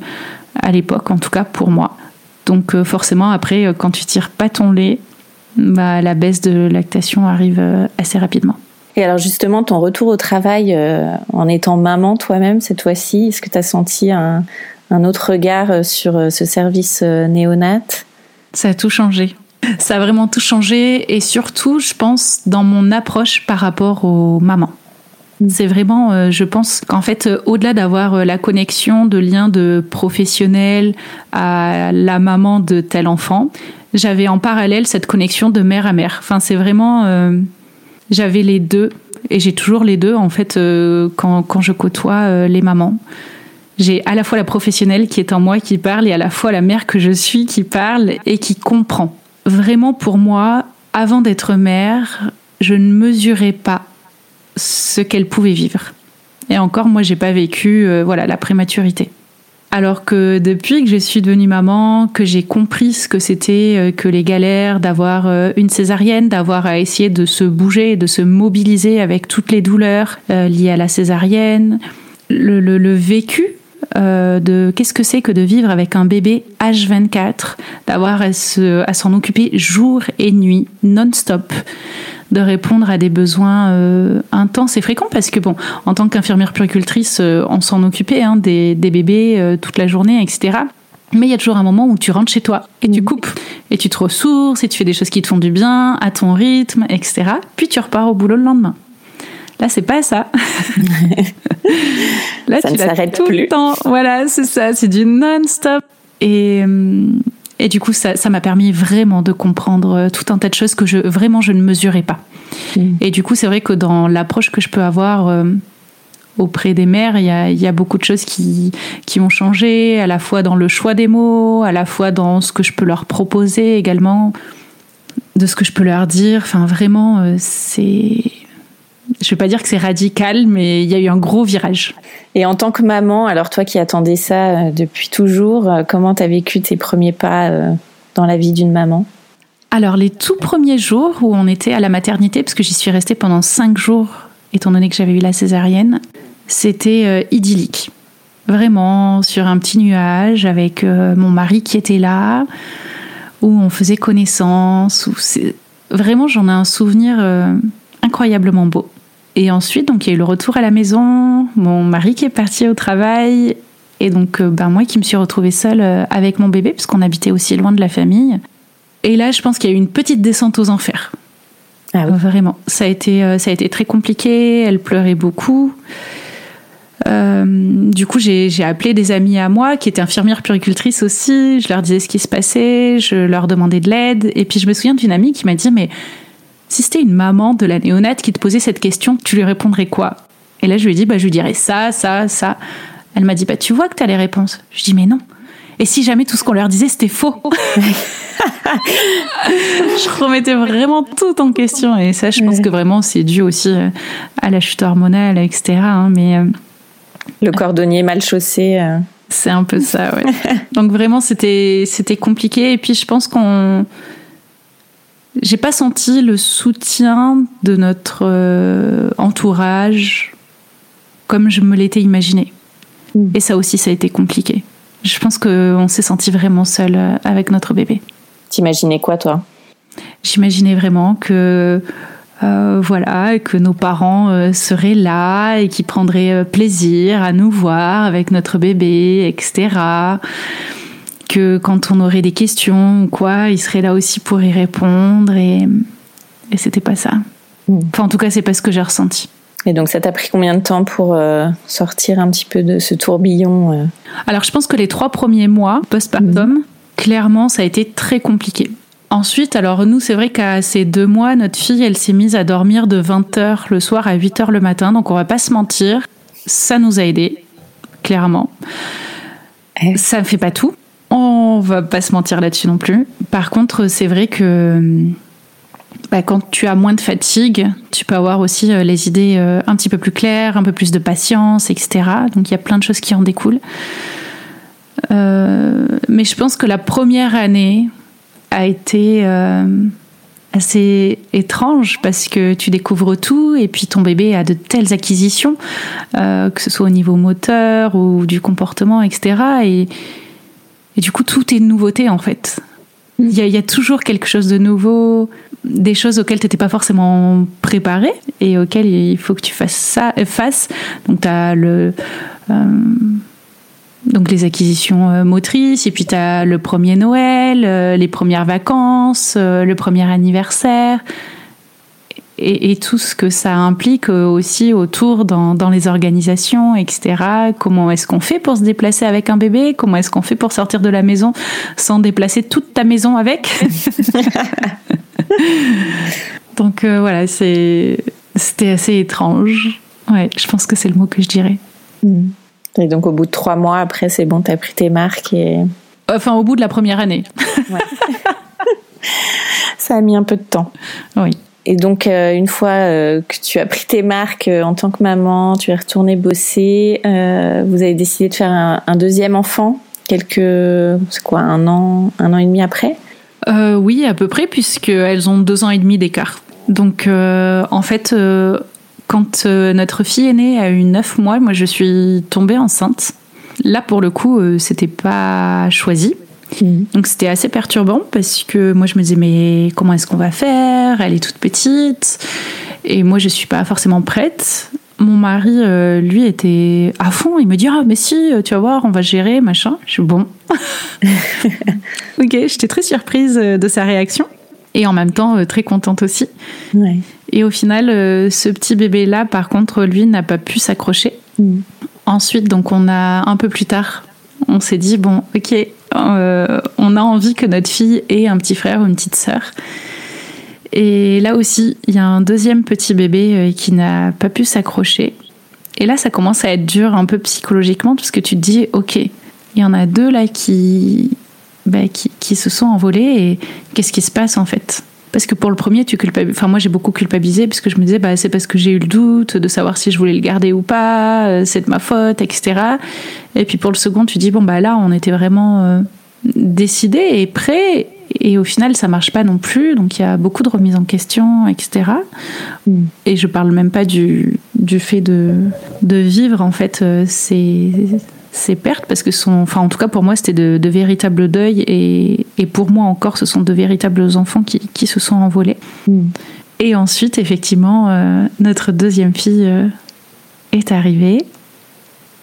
à l'époque, en tout cas pour moi. Donc euh, forcément, après, quand tu tires pas ton lait, bah, la baisse de lactation arrive assez rapidement. Et alors justement, ton retour au travail en étant maman toi-même cette fois-ci, est-ce que tu as senti un, un, autre regard sur ce service néonat? Ça a tout changé. Ça a vraiment tout changé et surtout, je pense, dans mon approche par rapport aux mamans. C'est vraiment, je pense qu'en fait, au-delà d'avoir la connexion de lien de professionnel à la maman de tel enfant, j'avais en parallèle cette connexion de mère à mère. Enfin, c'est vraiment, j'avais les deux et j'ai toujours les deux en fait quand, quand je côtoie les mamans. J'ai à la fois la professionnelle qui est en moi qui parle et à la fois la mère que je suis qui parle et qui comprend. Vraiment pour moi, avant d'être mère, je ne mesurais pas ce qu'elle pouvait vivre. Et encore, moi, j'ai pas vécu, euh, voilà, la prématurité. Alors que depuis que je suis devenue maman, que j'ai compris ce que c'était euh, que les galères d'avoir euh, une césarienne, d'avoir à essayer de se bouger, de se mobiliser avec toutes les douleurs liées à la césarienne, le vécu de qu'est-ce que c'est que de vivre avec un bébé H24, d'avoir à, s'en occuper jour et nuit, non-stop, de répondre à des besoins euh, intenses et fréquents, parce que bon, en tant qu'infirmière puricultrice, euh, on s'en occupait hein, des, bébés toute la journée, etc. Mais il y a toujours un moment où tu rentres chez toi et tu coupes et tu te ressources et tu fais des choses qui te font du bien à ton rythme, etc. Puis tu repars au boulot le lendemain. Là, c'est pas ça. Là, ça tu ne s'arrête tout le temps. Voilà, c'est ça. C'est du non-stop. Et, euh, et du coup, ça, m'a permis vraiment de comprendre euh, tout un tas de choses que je, vraiment je ne mesurais pas. Mm. Et du coup, c'est vrai que dans l'approche que je peux avoir euh, auprès des mères, il y a, y a, beaucoup de choses qui, qui ont changé, à la fois dans le choix des mots, à la fois dans ce que je peux leur proposer également, de ce que je peux leur dire. Enfin, vraiment, c'est je vais pas dire que c'est radical, mais il y a eu un gros virage. Et en tant que maman, alors toi qui attendais ça euh, depuis toujours, euh, comment tu as vécu tes premiers pas euh, dans la vie d'une maman? Alors les tout premiers jours où on était à la maternité, parce que j'y suis restée pendant cinq jours, étant donné que j'avais eu la césarienne, c'était idyllique. Vraiment sur un petit nuage avec mon mari qui était là, où on faisait connaissance. Où vraiment, j'en ai un souvenir incroyablement beau. Et ensuite, donc, il y a eu le retour à la maison, mon mari qui est parti au travail, et donc, euh, ben, moi qui me suis retrouvée seule euh, avec mon bébé, puisqu'on habitait aussi loin de la famille. Et là, je pense qu'il y a eu une petite descente aux enfers. Ah Vraiment. Ça a, été, euh, ça a été très compliqué, elle pleurait beaucoup. du coup, j'ai appelé des amis à moi qui étaient infirmières puricultrices aussi. Je leur disais ce qui se passait, je leur demandais de l'aide. Et puis, je me souviens d'une amie qui m'a dit Mais si c'était une maman de la néonate qui te posait cette question, tu lui répondrais quoi? Et là, je lui ai dit, bah, je lui dirais ça, ça, ça. Elle m'a dit, bah, tu vois que tu as les réponses. Je dis, mais non. Et si jamais tout ce qu'on leur disait, c'était faux? Je remettais vraiment tout en question. Et ça, je pense que vraiment, c'est dû aussi euh, à la chute hormonale, etc. Hein, mais, euh, Le cordonnier mal chaussé. Euh. C'est un peu ça, ouais. Donc vraiment, c'était compliqué. Et puis, je pense qu'on j'ai pas senti le soutien de notre euh, entourage comme je me l'étais imaginé. Mm. Et ça aussi, ça a été compliqué. Je pense qu'on s'est senti vraiment seul euh, avec notre bébé. T'imaginais quoi, toi? J'imaginais vraiment que euh, voilà, que nos parents seraient là et qui prendraient plaisir à nous voir avec notre bébé, etc que quand on aurait des questions ou quoi, il serait là aussi pour y répondre et, et c'était pas ça. Hmm. Enfin, en tout cas, c'est pas ce que j'ai ressenti. Et donc, ça t'a pris combien de temps pour euh, sortir un petit peu de ce tourbillon euh Alors, je pense que les trois premiers mois postpartum, hmm. clairement, ça a été très compliqué. Ensuite, alors nous, c'est vrai qu'à ces deux mois, notre fille, elle s'est mise à dormir de 20h le soir à 8h le matin. Donc, on va pas se mentir, ça nous a aidé, clairement. Eh. Ça ne fait pas tout. On va pas se mentir là-dessus non plus. Par contre, c'est vrai que bah, quand tu as moins de fatigue, tu peux avoir aussi euh, les idées euh, un petit peu plus claires, un peu plus de patience, etc. Donc il y a plein de choses qui en découlent. Euh, mais je pense que la première année a été assez étrange parce que tu découvres tout et puis ton bébé a de telles acquisitions, que ce soit au niveau moteur ou du comportement, etc. Et, et du coup, tout est nouveauté en fait. Il y, a, toujours quelque chose de nouveau, des choses auxquelles tu n'étais pas forcément préparé et auxquelles il faut que tu fasses ça, euh, face. Donc, tu as le. Euh, donc les acquisitions euh, motrices, et puis tu as le premier Noël, les premières vacances, le premier anniversaire. Et, tout ce que ça implique aussi autour dans, dans les organisations, etc. Comment est-ce qu'on fait pour se déplacer avec un bébé? Comment est-ce qu'on fait pour sortir de la maison sans déplacer toute ta maison avec? Donc voilà, c'est c'était assez étrange. Ouais, je pense que c'est le mot que je dirais. Mm. Et donc au bout de trois mois, après, c'est bon, t'as pris tes marques et... Enfin, au bout de la première année. Ça a mis un peu de temps. Oui. Et donc, euh, une fois euh, que tu as pris tes marques euh, en tant que maman, tu es retournée bosser, vous avez décidé de faire un, deuxième enfant, quelques, c'est quoi, un an, un an et demi après? Oui, à peu près, puisqu'elles ont deux ans et demi d'écart. Donc, en fait, quand notre fille est née, a eu neuf mois, moi je suis tombée enceinte. Là, pour le coup, c'était pas choisi Mhm. Donc c'était assez perturbant parce que moi je me disais mais comment est-ce qu'on va faire? Elle est toute petite et moi je suis pas forcément prête. Mon mari, euh, lui, était à fond. Il me dit ah mais si, tu vas voir, on va gérer machin. Je suis bon. ok, j'étais très surprise euh, de sa réaction et en même temps euh, très contente aussi. Et au final, ce petit bébé là, par contre, lui n'a pas pu s'accrocher. Mhm. Ensuite, donc on a un peu plus tard on s'est dit bon, ok, euh, on a envie que notre fille ait un petit frère ou une petite sœur. Et là aussi, il y a un deuxième petit bébé euh, qui n'a pas pu s'accrocher. Et là, ça commence à être dur un peu psychologiquement parce que tu te dis, ok, il y en a deux là qui, bah, qui, qui, se sont envolés et qu'est-ce qui se passe en fait? Parce que pour le premier, tu culpabilises. Enfin, moi, j'ai beaucoup culpabilisé parce que je me disais, bah, c'est parce que j'ai eu le doute de savoir si je voulais le garder ou pas, euh, c'est de ma faute, etc. Et puis pour le second, tu dis, bon, bah là, on était vraiment euh, décidé et prêt. Et au final, ça marche pas non plus. Donc, il y a beaucoup de remises en question, etc. Et je parle même pas du, du fait de, de vivre, en fait, euh, c'est ces pertes parce que sont, enfin en tout cas pour moi c'était de, véritables deuils et, et, pour moi encore ce sont de véritables enfants qui, qui se sont envolés. Hmm. Et ensuite effectivement euh, notre deuxième fille euh, est arrivée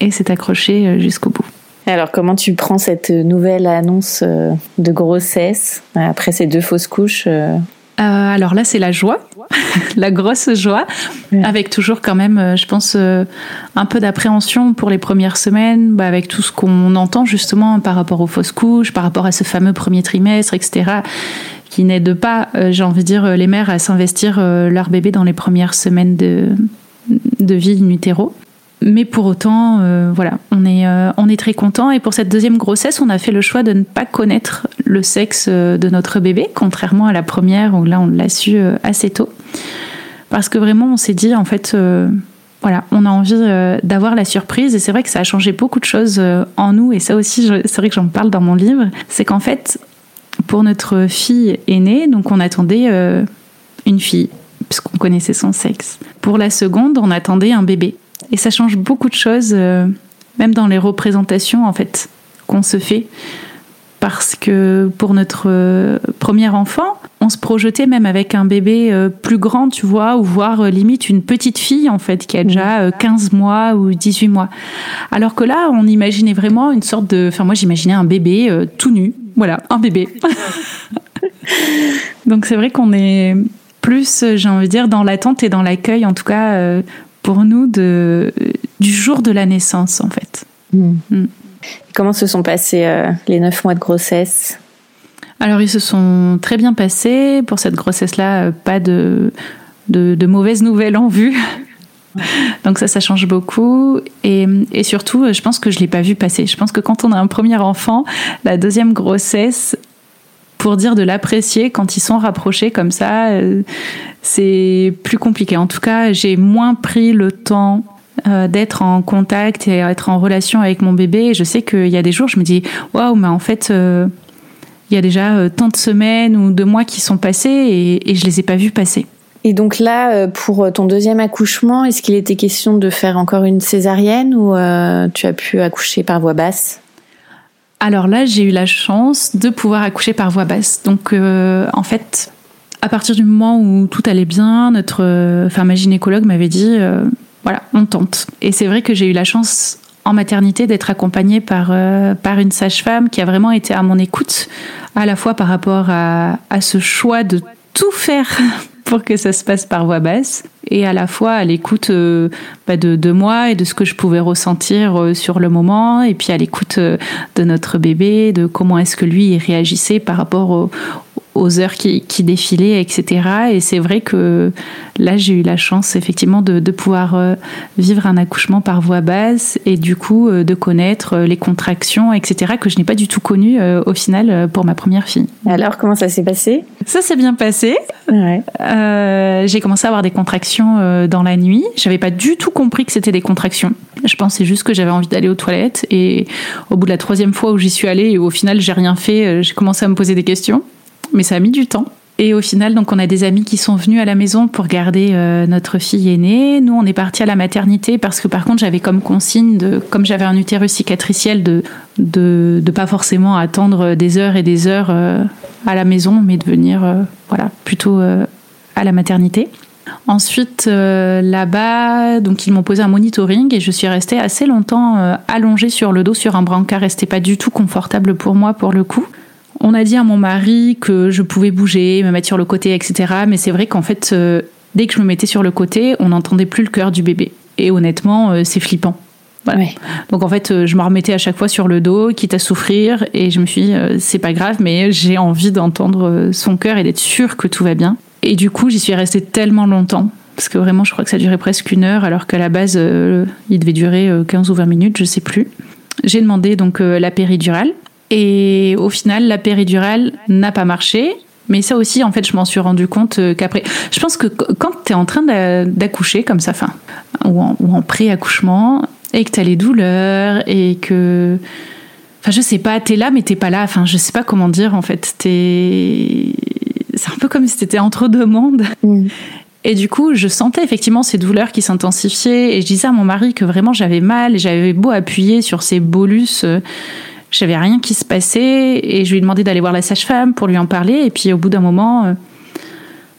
et s'est accrochée euh, jusqu'au bout. Alors comment tu prends cette nouvelle annonce de grossesse après ces deux fausses couches euh, alors là, c'est la joie, la grosse joie, avec toujours quand même, euh, je pense, euh, un peu d'appréhension pour les premières semaines, bah, avec tout ce qu'on entend justement par rapport aux fausses couches, par rapport à ce fameux premier trimestre, etc., qui n'aide pas, j'ai envie de dire, les mères à s'investir leur bébé dans les premières semaines de, de vie in utero. Mais pour autant, euh, voilà, on est, euh, on est très content. Et pour cette deuxième grossesse, on a fait le choix de ne pas connaître le sexe euh, de notre bébé, contrairement à la première où là, on l'a su assez tôt. Parce que vraiment, on s'est dit, en fait, voilà, on a envie d'avoir la surprise. Et c'est vrai que ça a changé beaucoup de choses en nous. Et ça aussi, c'est vrai que j'en parle dans mon livre. C'est qu'en fait, pour notre fille aînée, donc on attendait une fille, puisqu'on connaissait son sexe. Pour la seconde, on attendait un bébé. Et ça change beaucoup de choses, euh, même dans les représentations en fait qu'on se fait. Parce que pour notre euh, premier enfant, on se projetait même avec un bébé euh, plus grand, tu vois, ou voire limite une petite fille en fait qui a déjà 15 mois ou 18 mois. Alors que là, on imaginait vraiment une sorte de... Enfin moi j'imaginais un bébé tout nu. Voilà, un bébé. Donc c'est vrai qu'on est plus, j'ai envie de dire, dans l'attente et dans l'accueil, en tout cas, pour nous de, du jour de la naissance, en fait. Hmm. Hmm. Comment se sont passés euh, les neuf mois de grossesse? Alors, ils se sont très bien passés. Pour cette grossesse-là, euh, pas de, de, mauvaises nouvelles en vue. Donc ça, ça change beaucoup. Et, et, surtout, je pense que je ne l'ai pas vu passer. Je pense que quand on a un premier enfant, la deuxième grossesse, pour dire de l'apprécier quand ils sont rapprochés comme ça, euh, c'est plus compliqué. En tout cas, j'ai moins pris le temps euh, d'être en contact et être en relation avec mon bébé. je sais qu'il y a des jours, je me dis waouh, mais en fait, euh, il y a déjà tant de semaines ou de mois qui sont passés et, et je les ai pas vus passer. Et donc là, pour ton deuxième accouchement, est-ce qu'il était question de faire encore une césarienne ou tu as pu accoucher par voie basse? Alors là, j'ai eu la chance de pouvoir accoucher par voie basse. Donc, euh, en fait, à partir du moment où tout allait bien, notre, euh, enfin, ma gynécologue m'avait dit, euh, voilà, on tente. Et c'est vrai que j'ai eu la chance en maternité d'être accompagnée par, par une sage-femme qui a vraiment été à mon écoute, à la fois par rapport à, à ce choix de tout faire pour que ça se passe par voix basse et à la fois à l'écoute euh, bah, de, de, moi et de ce que je pouvais ressentir euh, sur le moment et puis à l'écoute euh, de notre bébé, de comment est-ce que lui réagissait par rapport au, aux heures qui, qui, défilaient, etc. Et c'est vrai que là, j'ai eu la chance effectivement de, de, pouvoir euh, vivre un accouchement par voix basse et du coup euh, de connaître euh, les contractions, etc. que je n'ai pas du tout connu au final pour ma première fille. Alors, comment ça s'est passé? Ça s'est bien passé. Ouais. Euh, j'ai commencé à avoir des contractions dans la nuit. J'avais pas du tout compris que c'était des contractions. Je pensais juste que j'avais envie d'aller aux toilettes et au bout de la troisième fois où j'y suis allée et au final j'ai rien fait, j'ai commencé à me poser des questions mais ça a mis du temps. Et au final, donc, on a des amis qui sont venus à la maison pour garder euh, notre fille aînée. Nous, on est parti à la maternité parce que, par contre, j'avais comme consigne, comme j'avais un utérus cicatriciel, de, de, de pas forcément attendre des heures et des heures euh, à la maison, mais de venir, euh, voilà, plutôt à la maternité. Ensuite, là-bas, donc ils m'ont posé un monitoring et je suis restée assez longtemps allongée sur le dos sur un brancard. C'était pas du tout confortable pour moi pour le coup. On a dit à mon mari que je pouvais bouger, me mettre sur le côté, etc. Mais c'est vrai qu'en fait, euh, dès que je me mettais sur le côté, on n'entendait plus le cœur du bébé. Et honnêtement, euh, c'est flippant. Voilà. Ouais. Donc en fait, euh, je me remettais à chaque fois sur le dos, quitte à souffrir, et je me suis dit, euh, c'est pas grave, mais j'ai envie d'entendre son cœur et d'être sûre que tout va bien. Et du coup, j'y suis restée tellement longtemps, parce que vraiment, je crois que ça durait presque une heure, alors qu'à la base, euh, il devait durer euh, 15 ou 20 minutes, je sais plus. J'ai demandé donc euh, la péridurale, et au final, la péridurale n'a pas marché. Mais ça aussi, en fait, je m'en suis rendu compte euh, qu'après. Je pense que qu- quand tu es en train d'a- d'accoucher comme ça, fin, ou en, ou en pré-accouchement, et que tu as les douleurs, et que. Enfin, je sais pas, t'es là, mais t'es pas là. Enfin, je sais pas comment dire, en fait. T'es. C'est un peu comme si t'étais entre deux mondes. Mm. Et du coup, je sentais effectivement ces douleurs qui s'intensifiaient. Et je disais à mon mari que vraiment j'avais mal. Et j'avais beau appuyer sur ces bolus. J'avais rien qui se passait. Et je lui ai demandé d'aller voir la sage-femme pour lui en parler. Et puis au bout d'un moment, euh,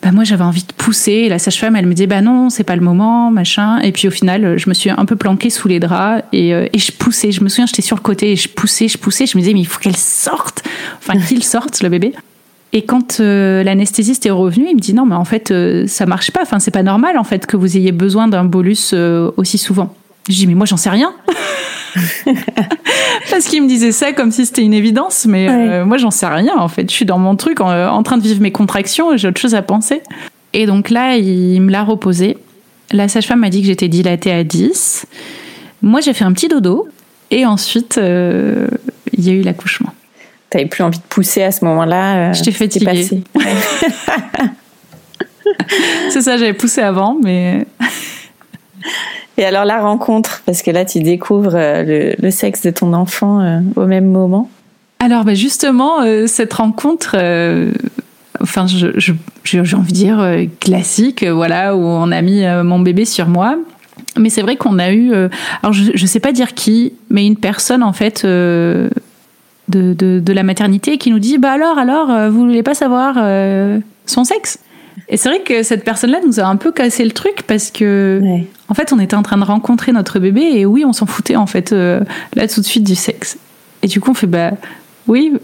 bah moi j'avais envie de pousser. Et la sage-femme, elle me disait bah non, c'est pas le moment, machin. Et puis au final, je me suis un peu planquée sous les draps et, euh, et je poussais. Je me souviens, j'étais sur le côté et je poussais, je poussais. Je me disais mais il faut qu'elle sorte. Enfin qu'il sorte le bébé. Et quand euh, l'anesthésiste est revenu, il me dit non, mais en fait, ça marche pas. Enfin, c'est pas normal en fait que vous ayez besoin d'un bolus aussi souvent. Je dis mais moi j'en sais rien. Parce qu'il me disait ça comme si c'était une évidence, mais euh, moi j'en sais rien en fait. Je suis dans mon truc en, en train de vivre mes contractions et j'ai autre chose à penser. Et donc là, il me l'a reposé. La sage-femme m'a dit que j'étais dilatée à 10. Moi j'ai fait un petit dodo et ensuite euh, il y a eu l'accouchement. T'avais plus envie de pousser à ce moment-là. euh, J'étais fatiguée. C'est ça, j'avais poussé avant, mais Et alors la rencontre, parce que là tu découvres euh, le, sexe de ton enfant euh, au même moment. Alors bah justement, euh, cette rencontre, enfin j'ai envie de dire classique, voilà, où on a mis mon bébé sur moi. Mais c'est vrai qu'on a eu, alors je, je sais pas dire qui, mais une personne en fait de, de, de la maternité qui nous dit, bah alors, alors, vous voulez pas savoir son sexe? Et c'est vrai que cette personne-là nous a un peu cassé le truc parce que Ouais. en fait, on était en train de rencontrer notre bébé et oui, on s'en foutait en fait euh, là tout de suite du sexe. Et du coup, on fait bah oui.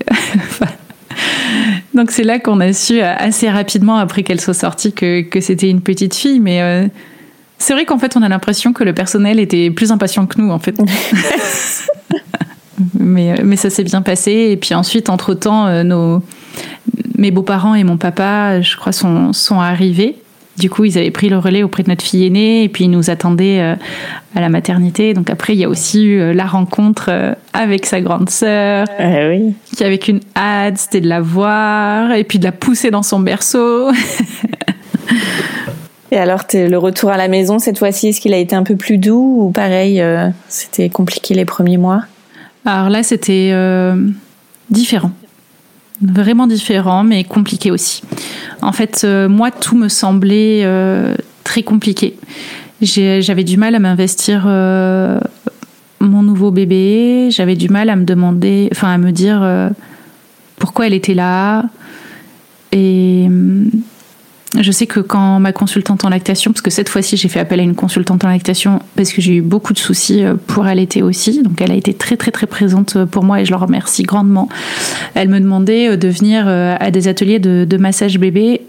Donc c'est là qu'on a su euh, assez rapidement après qu'elle soit sortie que, que c'était une petite fille, mais euh, c'est vrai qu'en fait on a l'impression que le personnel était plus impatient que nous en fait. mais, mais ça s'est bien passé et puis ensuite entre temps nos mes beaux-parents et mon papa je crois sont, sont arrivés. Du coup, ils avaient pris le relais auprès de notre fille aînée et puis ils nous attendaient euh, à la maternité. Donc après, il y a aussi eu euh, la rencontre euh, avec sa grande sœur, Euh, oui. qui avait qu'une hâte, c'était de la voir et puis de la pousser dans son berceau. Et alors le retour à la maison cette fois-ci, est-ce qu'il a été un peu plus doux ou pareil, euh, c'était compliqué les premiers mois? Alors là, c'était euh, différent. Vraiment différent, mais compliqué aussi. En fait, euh, moi, tout me semblait euh, très compliqué. J'avais du mal à m'investir euh, mon nouveau bébé. J'avais du mal à me demander, enfin à me dire pourquoi elle était là. Et hum, je sais que quand ma consultante en lactation, parce que cette fois-ci j'ai fait appel à une consultante en lactation parce que j'ai eu beaucoup de soucis euh, pour allaiter aussi, donc elle a été très très très présente pour moi et je leur remercie grandement. Elle me demandait euh, de venir euh, à des ateliers de, massage bébé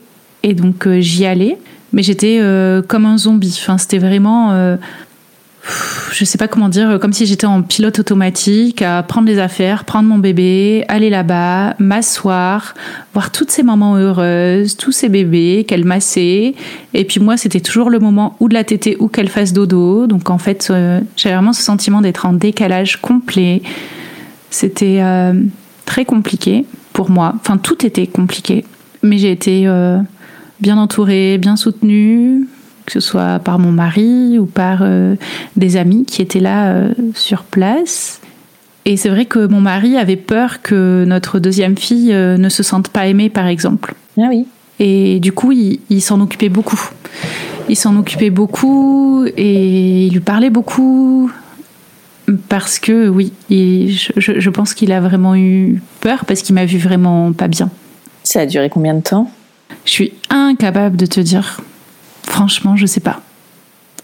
Et donc j'y allais, mais j'étais comme un zombie. C'était vraiment je sais pas comment dire, comme si j'étais en pilote automatique, à prendre les affaires, prendre mon bébé, aller là-bas, m'asseoir, voir toutes ces mamans heureuses, tous ces bébés qu'elle massait. Et puis moi, c'était toujours le moment où de la tétée ou qu'elle fasse dodo. Donc en fait, euh, j'avais vraiment ce sentiment d'être en décalage complet. C'était euh, très compliqué pour moi. Enfin, tout était compliqué. Mais j'ai été euh, bien entourée, bien soutenue que ce soit par mon mari ou par euh, des amis qui étaient là euh, sur place. Et c'est vrai que mon mari avait peur que notre deuxième fille euh, ne se sente pas aimée, par exemple. Ah oui. Et du coup, il, s'en occupait beaucoup. Il s'en occupait beaucoup et il lui parlait beaucoup parce que oui, je, je, pense qu'il a vraiment eu peur parce qu'il m'a vu vraiment pas bien. Ça a duré combien de temps? Je suis incapable de te dire. Franchement, je sais pas.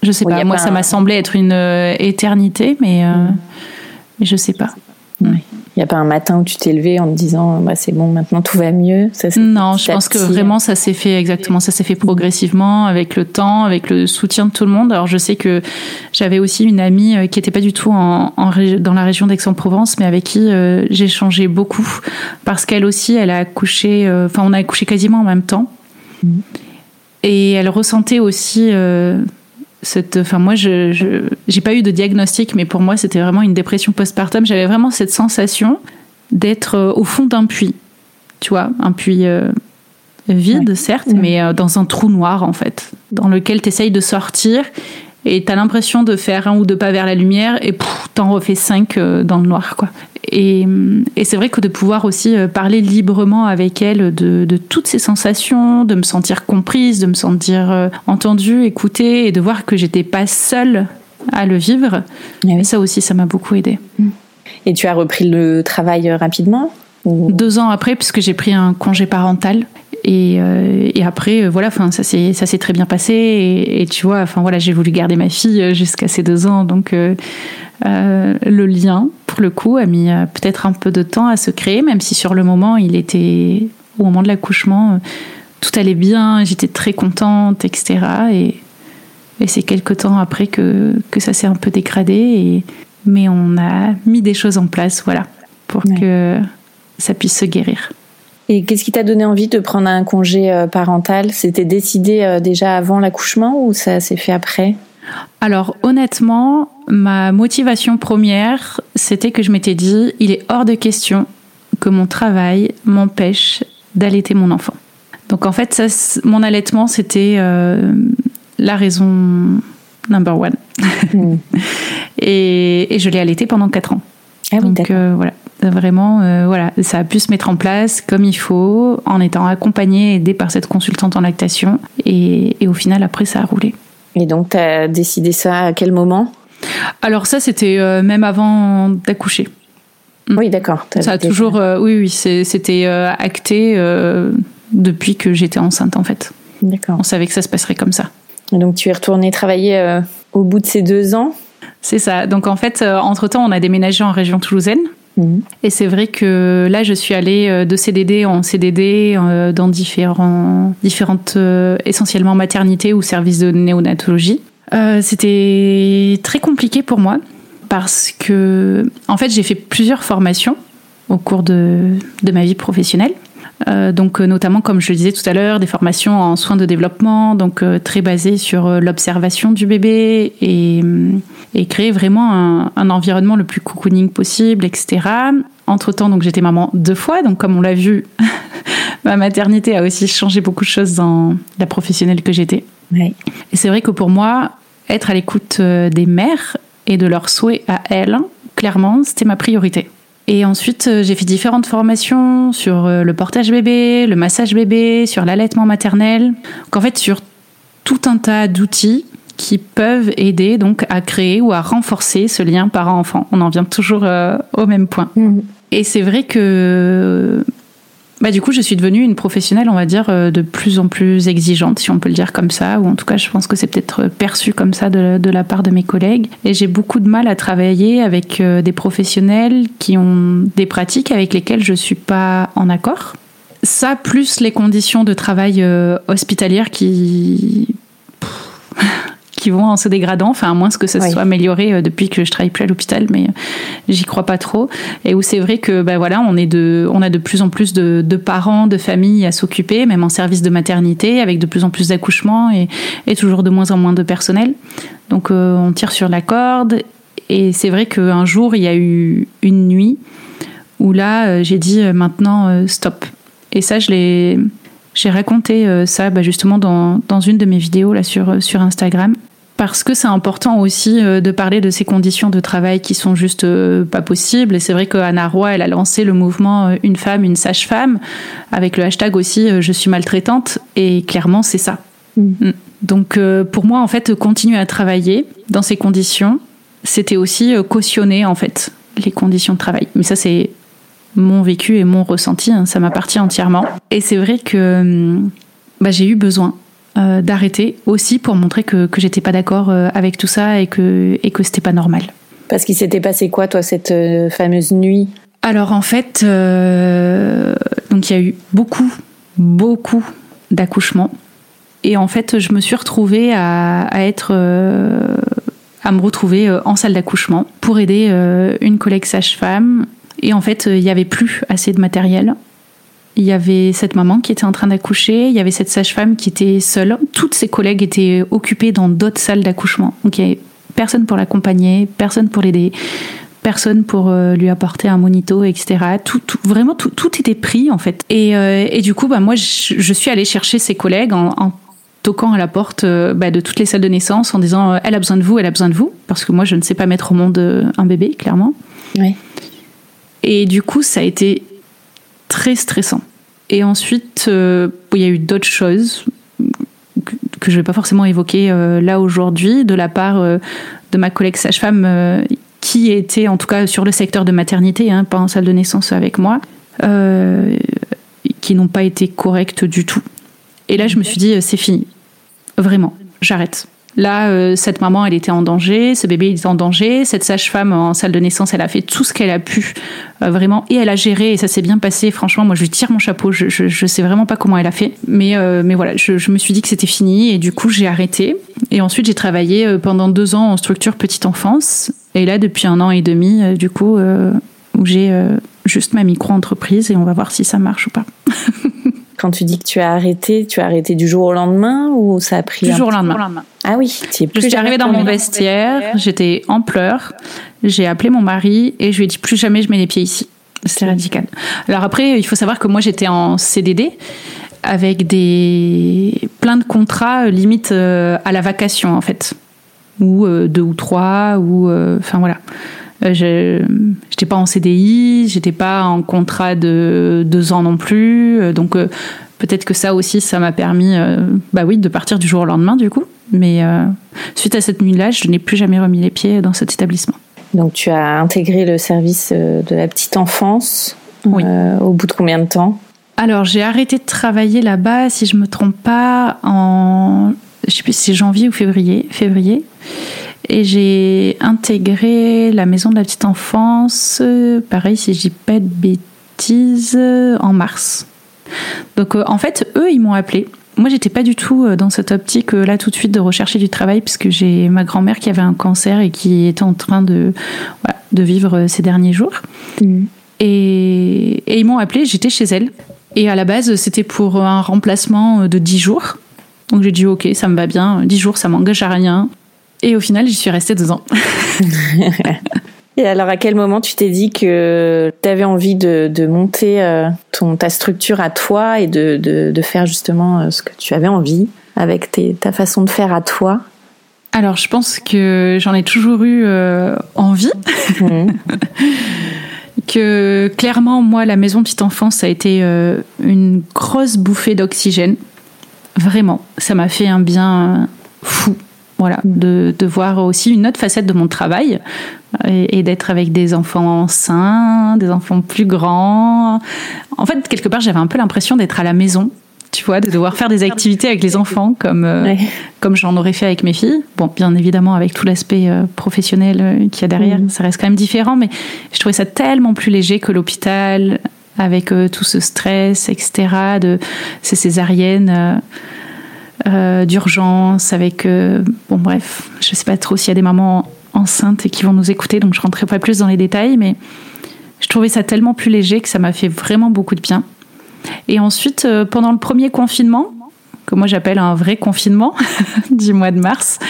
Je sais pas. Moi, ça m'a semblé être une euh, éternité, mais, euh, mm. mais je sais pas. Il n'y a pas un matin où tu t'es levé en te disant bah, c'est bon, maintenant tout va mieux Non, je pense que vraiment ça s'est fait exactement, ça s'est fait progressivement avec le temps, avec le soutien de tout le monde. Alors je sais que j'avais aussi une amie euh, qui n'était pas du tout en, dans la région d'Aix-en-Provence, mais avec qui j'ai changé beaucoup parce qu'elle aussi, elle a accouché, enfin on a accouché quasiment en même temps. Mm. Et elle ressentait aussi euh, cette. Enfin, moi, je n'ai pas eu de diagnostic, mais pour moi, c'était vraiment une dépression postpartum. J'avais vraiment cette sensation d'être euh, au fond d'un puits. Tu vois, un puits euh, vide, certes, mais dans un trou noir, en fait, dans lequel tu essayes de sortir et tu as l'impression de faire un ou deux pas vers la lumière et t'en refais cinq dans le noir, quoi. Et, c'est vrai que de pouvoir aussi euh, parler librement avec elle de, toutes ces sensations, de me sentir comprise, de me sentir euh, entendue, écoutée, et de voir que j'étais pas seule à le vivre, eh ça aussi, ça m'a beaucoup aidé. Mm. Et tu as repris le travail euh, rapidement Deux ans après, puisque j'ai pris un congé parental. Et, après, voilà, enfin, ça s'est ça s'est très bien passé. Et, tu vois, enfin voilà, j'ai voulu garder ma fille jusqu'à ses deux ans, donc euh, le lien, pour le coup, a mis euh, peut-être un peu de temps à se créer, même si sur le moment, il était, au moment de l'accouchement, euh, tout allait bien, j'étais très contente, etc. Et, c'est quelques temps après que, que ça s'est un peu dégradé. Et, mais on a mis des choses en place, voilà, pour que ça puisse se guérir. Et qu'est-ce qui t'a donné envie de prendre un congé parental? C'était décidé déjà avant l'accouchement ou ça s'est fait après? Alors honnêtement, ma motivation première, c'était que je m'étais dit, il est hors de question que mon travail m'empêche d'allaiter mon enfant. Donc en fait, mon allaitement, c'était euh, la raison number one. Hmm. et, je l'ai allaité pendant 4 ans. Ah Donc euh, voilà, vraiment, euh, voilà, ça a pu se mettre en place comme il faut, en étant accompagné et aidé par cette consultante en lactation. et au final, après, ça a roulé. Et donc, tu as décidé ça à quel moment? Alors ça, c'était euh, même avant d'accoucher. Mm. Oui, d'accord. Ça a toujours, euh, oui, oui, c'était euh, acté depuis que j'étais enceinte, en fait. D'accord. On savait que ça se passerait comme ça. Et donc, tu es retournée travailler au bout de ces deux ans? C'est ça. Donc, en fait, entre-temps, on a déménagé en région toulousaine. Mhm. Et c'est vrai que là, je suis allée de CDD en CDD dans différents, différentes, essentiellement maternités ou services de néonatologie. C'était très compliqué pour moi parce que, en fait, j'ai fait plusieurs formations au cours de, de ma vie professionnelle. donc notamment, comme je le disais tout à l'heure, des formations en soins de développement, donc très basées sur l'observation du bébé et, et créer vraiment un, un, environnement le plus cocooning possible, etc. Entre temps, donc j'étais maman deux fois, donc comme on l'a vu, ma maternité a aussi changé beaucoup de choses dans la professionnelle que j'étais. Et c'est vrai que pour moi, être à l'écoute euh, des mères et de leurs souhaits à elles, clairement, c'était ma priorité. Et ensuite, euh, j'ai fait différentes formations sur euh, le portage bébé, le massage bébé, sur l'allaitement maternel. Donc en fait, sur tout un tas d'outils qui peuvent aider donc à créer ou à renforcer ce lien parent-enfant. On en vient toujours euh, au même point. Mm. Et c'est vrai que bah, du coup, je suis devenue une professionnelle, on va dire, euh, de plus en plus exigeante, si on peut le dire comme ça, ou en tout cas, je pense que c'est peut-être perçu comme ça de, la part de mes collègues. Et j'ai beaucoup de mal à travailler avec euh, des professionnels qui ont des pratiques avec lesquelles je suis pas en accord. ça, plus les conditions de travail euh, hospitalières qui qui vont en se dégradant, enfin à moins que ça soit amélioré euh, depuis que je travaille plus à l'hôpital, mais euh, j'y crois pas trop. Et où c'est vrai que ben voilà, on est de, on a de plus en plus de, parents, de familles à s'occuper, même en service de maternité, avec de plus en plus d'accouchements et, toujours de moins en moins de personnel. Donc on tire sur la corde. Et c'est vrai qu'un jour il y a eu une nuit où là j'ai dit maintenant stop. Et ça je l'ai j'ai raconté ça bah, justement dans, dans, une de mes vidéos là sur, sur Instagram parce que c'est important aussi euh, de parler de ces conditions de travail qui sont juste euh, pas possibles. Et c'est vrai qu'Anna Roy, elle a lancé le mouvement euh, Une femme, une sage-femme, avec le hashtag aussi Je suis maltraitante. Et clairement, c'est ça. Mm. Mm. Donc pour moi, en fait, continuer à travailler dans ces conditions, c'était aussi cautionner, en fait, les conditions de travail. Mais ça, c'est mon vécu et mon ressenti, hein, ça m'appartient entièrement. Et c'est vrai que bah, j'ai eu besoin euh, d'arrêter aussi pour montrer que, que j'étais pas d'accord euh, avec tout ça et que, et que c'était pas normal. Parce qu'il s'était passé quoi, toi, cette euh, fameuse nuit? Alors en fait, donc il y a eu beaucoup, beaucoup d'accouchements. Et en fait, je me suis retrouvée à, à être. à me retrouver en salle d'accouchement pour aider une collègue sage-femme. Et en fait, il n'y avait plus assez de matériel. Il y avait cette maman qui était en train d'accoucher, il y avait cette sage-femme qui était seule. Toutes ses collègues étaient occupées dans d'autres salles d'accouchement. Donc il n'y avait personne pour l'accompagner, personne pour l'aider, personne pour euh, lui apporter un monito, etc. Tout, vraiment, tout, était pris en fait. Et, euh, du coup, bah, moi, je, suis allée chercher ses collègues en, toquant à la porte euh, bah, de toutes les salles de naissance en disant elle a besoin de vous, elle a besoin de vous, parce que moi, je ne sais pas mettre au monde un bébé, clairement. Oui. Et du coup, ça a été très stressant. Et ensuite, euh, il y a eu d'autres choses que je ne vais pas forcément évoquer euh, là aujourd'hui, de la part euh, de ma collègue sage-femme qui était en tout cas sur le secteur de maternité, hein, pas en salle de naissance avec moi, qui n'ont pas été correctes du tout. Et là, je me suis dit, c'est fini. Vraiment, j'arrête. Là, euh, cette maman, elle était en danger, ce bébé il était en danger, cette sage-femme en salle de naissance, elle a fait tout ce qu'elle a pu, euh, vraiment, et elle a géré, et ça s'est bien passé. Franchement, moi, je lui tire mon chapeau, je, je, sais vraiment pas comment elle a fait, mais, euh, mais voilà, je, me suis dit que c'était fini, et du coup, j'ai arrêté. Et ensuite, j'ai travaillé pendant deux ans en structure petite enfance, et là, depuis un an et demi, du coup, où j'ai juste ma micro-entreprise, et on va voir si ça marche ou pas. Quand tu dis que tu as arrêté, tu as arrêté du jour au lendemain ou ça a pris Du jour au lendemain. Ah oui, tu es plus Je suis arrivée dans mon vestiaire, j'étais en pleurs, j'ai appelé mon mari et je lui ai dit plus jamais je mets les pieds ici. C'est radical. Alors après, il faut savoir que moi j'étais en CDD avec des plein de contrats euh, limite euh, à la vacation en fait, ou euh, deux ou trois, ou enfin voilà. Je n'étais pas en CDI, j'étais pas en contrat de deux ans non plus, donc peut-être que ça aussi, ça m'a permis, bah oui, de partir du jour au lendemain du coup. Mais euh, suite à cette nuit-là, je n'ai plus jamais remis les pieds dans cet établissement. Donc tu as intégré le service euh, de la petite enfance oui. Euh, au bout de combien de temps? Alors j'ai arrêté de travailler là-bas, si je me trompe pas, en je sais plus si c'est janvier ou février, février. Et j'ai intégré la maison de la petite enfance, pareil si je dis pas de bêtises, en mars. Donc en fait, eux, ils m'ont appelé moi, j'étais pas du tout euh, dans cette optique euh, là tout de suite de rechercher du travail, puisque j'ai ma grand-mère qui avait un cancer et qui était en train de, de vivre euh, ces derniers jours. Mm. Et, et, ils m'ont appelé, j'étais chez elle. Et à la base, c'était pour un remplacement de 10 jours. Donc j'ai dit, ok, ça me va bien, 10 jours, ça m'engage à rien. Et au final, j'y suis restée deux ans. Et alors, à quel moment tu t'es dit que tu avais envie de, de monter euh, ton, ta structure à toi et de, de, de faire justement euh, ce que tu avais envie avec tes, ta façon de faire à toi? Alors, je pense que j'en ai toujours eu euh, envie. Mmh. que clairement, moi, la maison petite enfance, ça a été une grosse bouffée d'oxygène. Vraiment, ça m'a fait un bien fou. Voilà, de, de, voir aussi une autre facette de mon travail et, d'être avec des enfants sains, des enfants plus grands. En fait, quelque part, j'avais un peu l'impression d'être à la maison, tu vois, de devoir faire des activités avec les enfants comme, euh, comme j'en aurais fait avec mes filles. Bon, bien évidemment, avec tout l'aspect euh, professionnel euh, qu'il y a derrière, mm. ça reste quand même différent, mais je trouvais ça tellement plus léger que l'hôpital avec tout ce stress, etc., de ces césariennes. D'urgence avec bon bref je sais pas trop s'il y a des mamans enceintes et qui vont nous écouter donc je rentrerai pas plus dans les détails mais je trouvais ça tellement plus léger que ça m'a fait vraiment beaucoup de bien et ensuite pendant le premier confinement que moi j'appelle un vrai confinement du mois de mars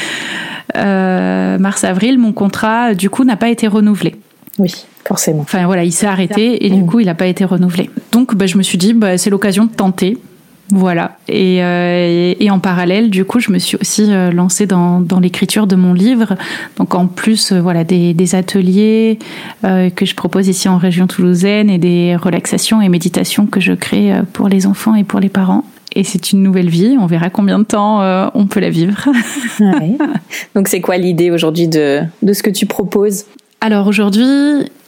euh, mars-avril, mon contrat, du coup, n'a pas été renouvelé. Oui, forcément. Enfin voilà, il s'est arrêté et du mmh. coup, il n'a pas été renouvelé. Donc, bah, je me suis dit, bah, c'est l'occasion de tenter. Voilà. Et, euh, et, en parallèle, du coup, je me suis aussi euh, lancée dans, dans l'écriture de mon livre. Donc, en plus, voilà, des, des ateliers que je propose ici en région toulousaine et des relaxations et méditations que je crée pour les enfants et pour les parents et c'est une nouvelle vie. On verra combien de temps euh, on peut la vivre. Donc c'est quoi l'idée aujourd'hui de, de ce que tu proposes? Alors aujourd'hui,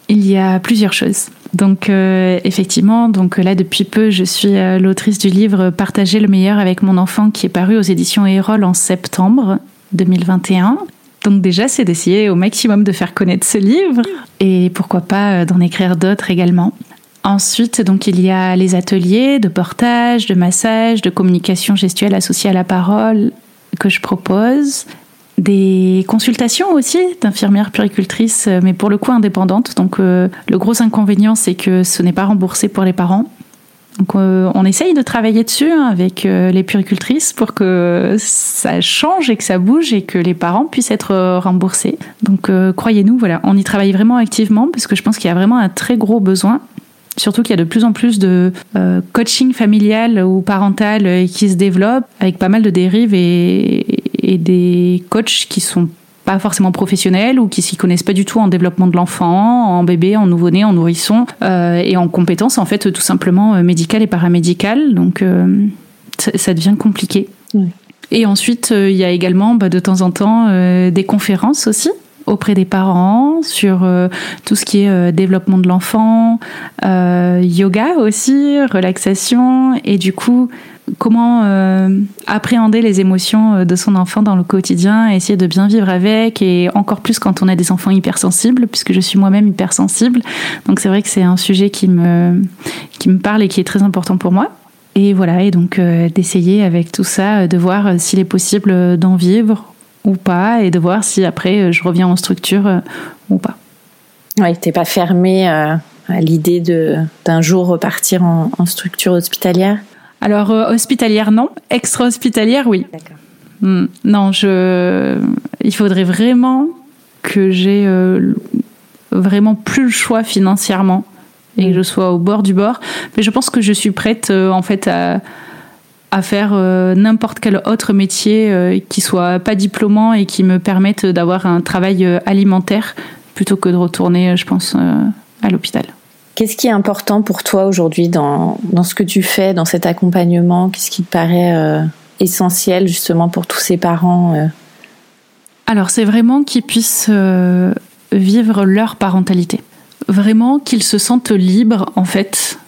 il y a plusieurs choses. Donc euh, effectivement, donc là depuis peu, je suis euh, l'autrice du livre Partager le meilleur avec mon enfant qui est paru aux éditions Erol en septembre 2021. Donc déjà, c'est d'essayer au maximum de faire connaître ce livre et pourquoi pas d'en écrire d'autres également. Ensuite, donc, il y a les ateliers de portage, de massage, de communication gestuelle associée à la parole que je propose. Des consultations aussi d'infirmières puricultrices, mais pour le coup indépendantes. Donc, euh, le gros inconvénient, c'est que ce n'est pas remboursé pour les parents. Donc, euh, on essaye de travailler dessus hein, avec euh, les puricultrices pour que ça change et que ça bouge et que les parents puissent être remboursés. Donc, croyez-nous, voilà, on y travaille vraiment activement parce que je pense qu'il y a vraiment un très gros besoin Surtout qu'il y a de plus en plus de euh, coaching familial ou parental euh, qui se développe avec pas mal de dérives et, des coachs qui sont pas forcément professionnels ou qui s'y connaissent pas du tout en développement de l'enfant, en bébé, en nouveau-né, en nourrisson euh, et en compétences en fait tout simplement médicales et paramédicales. Donc ça devient compliqué. Et ensuite il y a également bah, de temps en temps des conférences aussi auprès des parents sur euh, tout ce qui est euh, développement de l'enfant, euh, yoga aussi, relaxation et du coup comment appréhender les émotions de son enfant dans le quotidien, essayer de bien vivre avec et encore plus quand on a des enfants hypersensibles puisque je suis moi-même hypersensible. Donc c'est vrai que c'est un sujet qui me qui me parle et qui est très important pour moi. Et voilà, et donc d'essayer avec tout ça de voir s'il est possible d'en vivre ou pas et de voir si après euh, je reviens en structure euh, ou pas. Oui, t'es pas fermé euh, à l'idée de d'un jour repartir en, structure hospitalière? Alors hospitalière non, extra-hospitalière oui. D'accord. Hmm, non, je il faudrait vraiment que j'ai vraiment plus le choix financièrement et que hmm. je sois au bord du bord. Mais je pense que je suis prête en fait à, à faire euh, n'importe quel autre métier euh, qui soit pas diplômant et qui me permette d'avoir un travail euh, alimentaire plutôt que de retourner, je pense, à l'hôpital. Qu'est-ce qui est important pour toi aujourd'hui dans, dans, ce que tu fais, dans cet accompagnement? Qu'est-ce qui te paraît essentiel justement pour tous ces parents Alors c'est vraiment qu'ils puissent vivre leur parentalité. Vraiment qu'ils se sentent libres en fait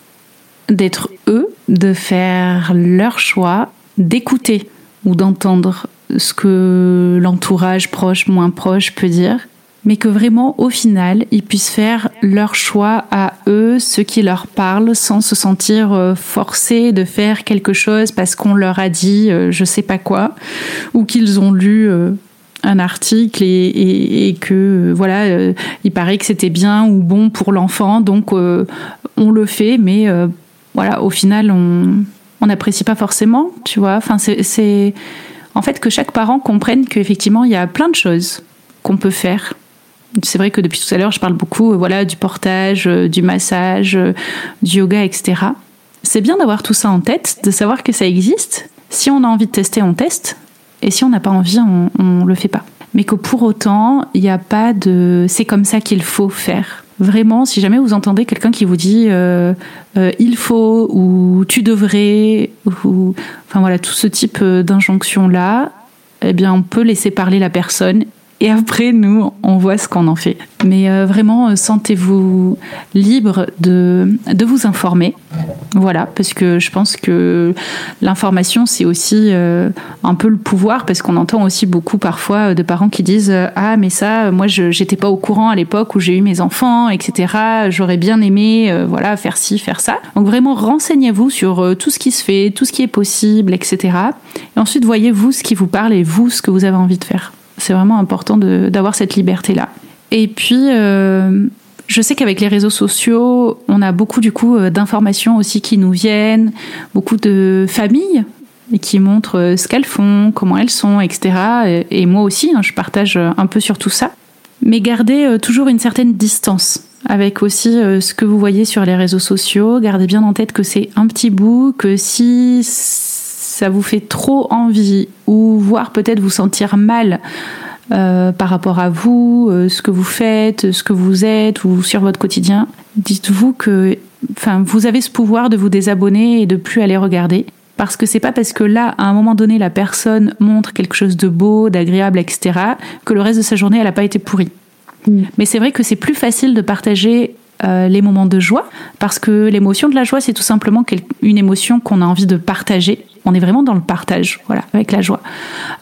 d'être eux, de faire leur choix, d'écouter ou d'entendre ce que l'entourage proche, moins proche peut dire, mais que vraiment au final, ils puissent faire leur choix à eux, ce qui leur parle, sans se sentir euh, forcés de faire quelque chose parce qu'on leur a dit euh, je sais pas quoi, ou qu'ils ont lu euh, un article et, que voilà, il paraît que c'était bien ou bon pour l'enfant, donc on le fait, mais voilà, au final, on n'apprécie pas forcément, tu vois. Enfin, c'est en fait que chaque parent comprenne qu'effectivement, il y a plein de choses qu'on peut faire. C'est vrai que depuis tout à l'heure, je parle beaucoup euh, voilà, du portage, euh, du massage, euh, du yoga, etc. C'est bien d'avoir tout ça en tête, de savoir que ça existe. Si on a envie de tester, on teste. Et si on n'a pas envie, on ne le fait pas. Mais que pour autant, il n'y a pas de c'est comme ça qu'il faut faire. Vraiment, si jamais vous entendez quelqu'un qui vous dit euh, euh, il faut ou tu devrais, ou enfin voilà, tout ce type euh, d'injonction là, eh bien, on peut laisser parler la personne et après nous on voit ce qu'on en fait. Mais euh, vraiment euh, sentez-vous libre de, de vous informer. Voilà, parce que je pense que l'information c'est aussi euh, un peu le pouvoir parce qu'on entend aussi beaucoup parfois de parents qui disent ah mais ça moi je j'étais pas au courant à l'époque où j'ai eu mes enfants etc j'aurais bien aimé voilà faire ci faire ça donc vraiment renseignez-vous sur tout ce qui se fait tout ce qui est possible etc et ensuite voyez-vous ce qui vous parle et vous ce que vous avez envie de faire c'est vraiment important d'avoir cette liberté-là. Et puis, euh, je sais qu'avec les réseaux sociaux, on a beaucoup du coup euh, d'informations aussi qui nous viennent, beaucoup de familles qui montrent euh, ce qu'elles font, comment elles sont, etc. Et, moi aussi, hein, je partage un peu sur tout ça. Mais gardez toujours une certaine distance avec aussi ce que vous voyez sur les réseaux sociaux. Gardez bien en tête que c'est un petit bout, que si ça vous fait trop envie ou voire peut-être vous sentir mal euh, par rapport à vous, euh, ce que vous faites, ce que vous êtes ou sur votre quotidien, dites-vous que enfin, vous avez ce pouvoir de vous désabonner et de plus aller regarder. Parce que c'est pas parce que là, à un moment donné, la personne montre quelque chose de beau, d'agréable, etc., que le reste de sa journée, elle n'a pas été pourrie. Mm. Mais c'est vrai que c'est plus facile de partager euh, les moments de joie, parce que l'émotion de la joie, c'est tout simplement une émotion qu'on a envie de partager. On est vraiment dans le partage, voilà, avec la joie.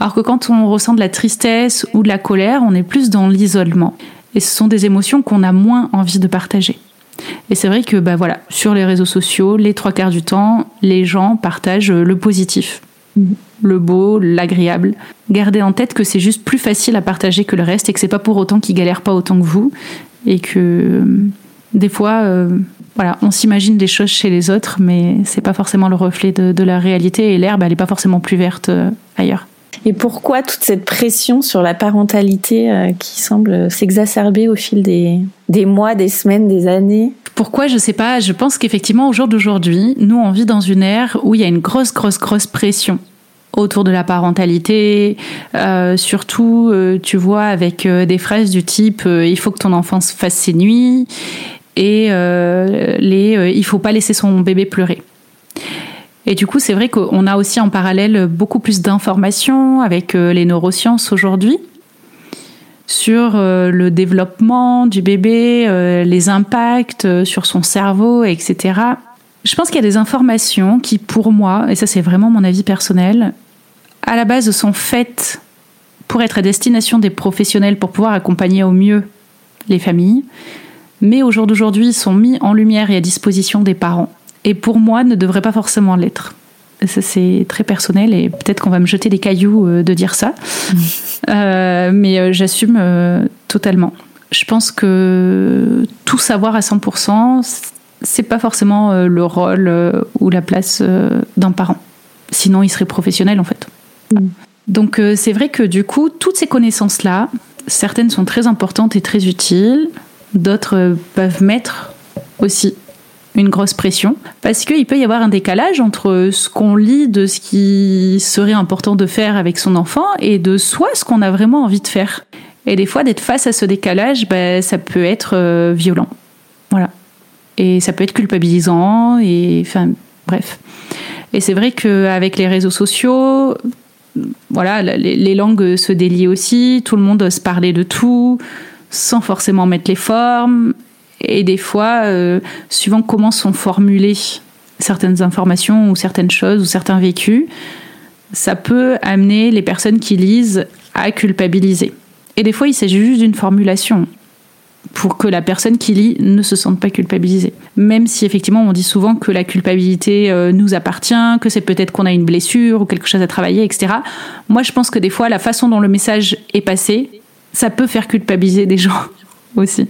Alors que quand on ressent de la tristesse ou de la colère, on est plus dans l'isolement. Et ce sont des émotions qu'on a moins envie de partager. Et c'est vrai que, bah voilà, sur les réseaux sociaux, les trois quarts du temps, les gens partagent le positif, le beau, l'agréable. Gardez en tête que c'est juste plus facile à partager que le reste et que c'est pas pour autant qu'ils galèrent pas autant que vous et que des fois, euh, voilà, on s'imagine des choses chez les autres, mais c'est pas forcément le reflet de, la réalité et l'herbe, elle n'est pas forcément plus verte euh, ailleurs. Et pourquoi toute cette pression sur la parentalité euh, qui semble s'exacerber au fil des, des mois, des semaines, des années? Pourquoi? Je sais pas. Je pense qu'effectivement, au jour d'aujourd'hui, nous, on vit dans une ère où il y a une grosse, grosse, grosse pression autour de la parentalité, surtout, tu vois, avec des phrases du type il faut que ton enfant fasse ses nuits, et euh, les euh, il faut pas laisser son bébé pleurer. Et du coup, c'est vrai qu'on a aussi en parallèle beaucoup plus d'informations avec euh, les neurosciences aujourd'hui sur le développement du bébé, les impacts sur son cerveau, etc. Je pense qu'il y a des informations qui, pour moi, et ça c'est vraiment mon avis personnel, à la base sont faites pour être à destination des professionnels pour pouvoir accompagner au mieux les familles, mais au jour d'aujourd'hui sont mis en lumière et à disposition des parents. Et pour moi, ne devraient pas forcément l'être. Ça, c'est très personnel et peut-être qu'on va me jeter des cailloux euh, de dire ça. Euh, mais euh, j'assume totalement. Je pense que tout savoir à 100%, c'est pas forcément le rôle ou la place d'un parent. Sinon, il serait professionnel en fait. Mm. Donc, c'est vrai que du coup, toutes ces connaissances-là, certaines sont très importantes et très utiles. D'autres peuvent mettre aussi une grosse pression parce qu'il peut y avoir un décalage entre ce qu'on lit de ce qui serait important de faire avec son enfant et de soi ce qu'on a vraiment envie de faire. Et des fois, d'être face à ce décalage, ben, ça peut être euh, violent. Voilà. Et ça peut être culpabilisant et enfin bref. Et c'est vrai qu'avec les réseaux sociaux, voilà, les, langues se délient aussi, tout le monde se parler de tout sans forcément mettre les formes. Et des fois, euh, suivant comment sont formulées certaines informations ou certaines choses ou certains vécus, ça peut amener les personnes qui lisent à culpabiliser. Et des fois, il s'agit juste d'une formulation pour que la personne qui lit ne se sente pas culpabilisée. Même si effectivement on dit souvent que la culpabilité euh, nous appartient, que c'est peut-être qu'on a une blessure ou quelque chose à travailler, etc. Moi je pense que des fois la façon dont le message est passé ça peut faire culpabiliser des gens aussi.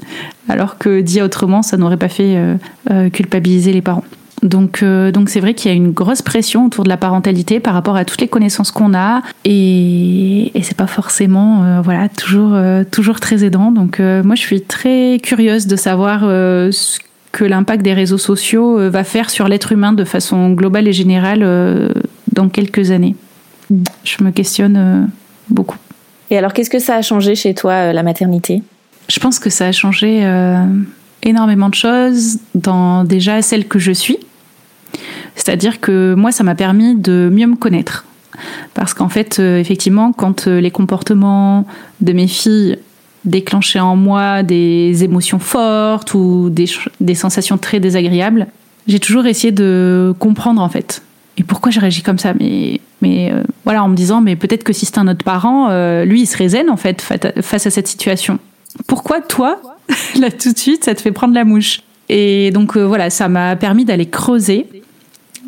Alors que dit autrement, ça n'aurait pas fait euh, euh, culpabiliser les parents. Donc, euh, donc c'est vrai qu'il y a une grosse pression autour de la parentalité par rapport à toutes les connaissances qu'on a et, et c'est pas forcément voilà toujours toujours très aidant. Donc moi je suis très curieuse de savoir ce que l'impact des réseaux sociaux va faire sur l'être humain de façon globale et générale dans quelques années. Je me questionne beaucoup. Et alors, qu'est-ce que ça a changé chez toi, euh, la maternité? Je pense que ça a changé euh, énormément de choses dans déjà celle que je suis. C'est-à-dire que moi, ça m'a permis de mieux me connaître. Parce qu'en fait, euh, effectivement, quand les comportements de mes filles déclenchaient en moi des émotions fortes ou des sensations très désagréables, j'ai toujours essayé de comprendre en fait. Et pourquoi je réagis comme ça? Mais, mais euh, voilà, en me disant, mais peut-être que si c'était un autre parent, euh, lui, il serait zen en fait face à cette situation. Pourquoi toi, là tout de suite, ça te fait prendre la mouche? Et donc euh, voilà, ça m'a permis d'aller creuser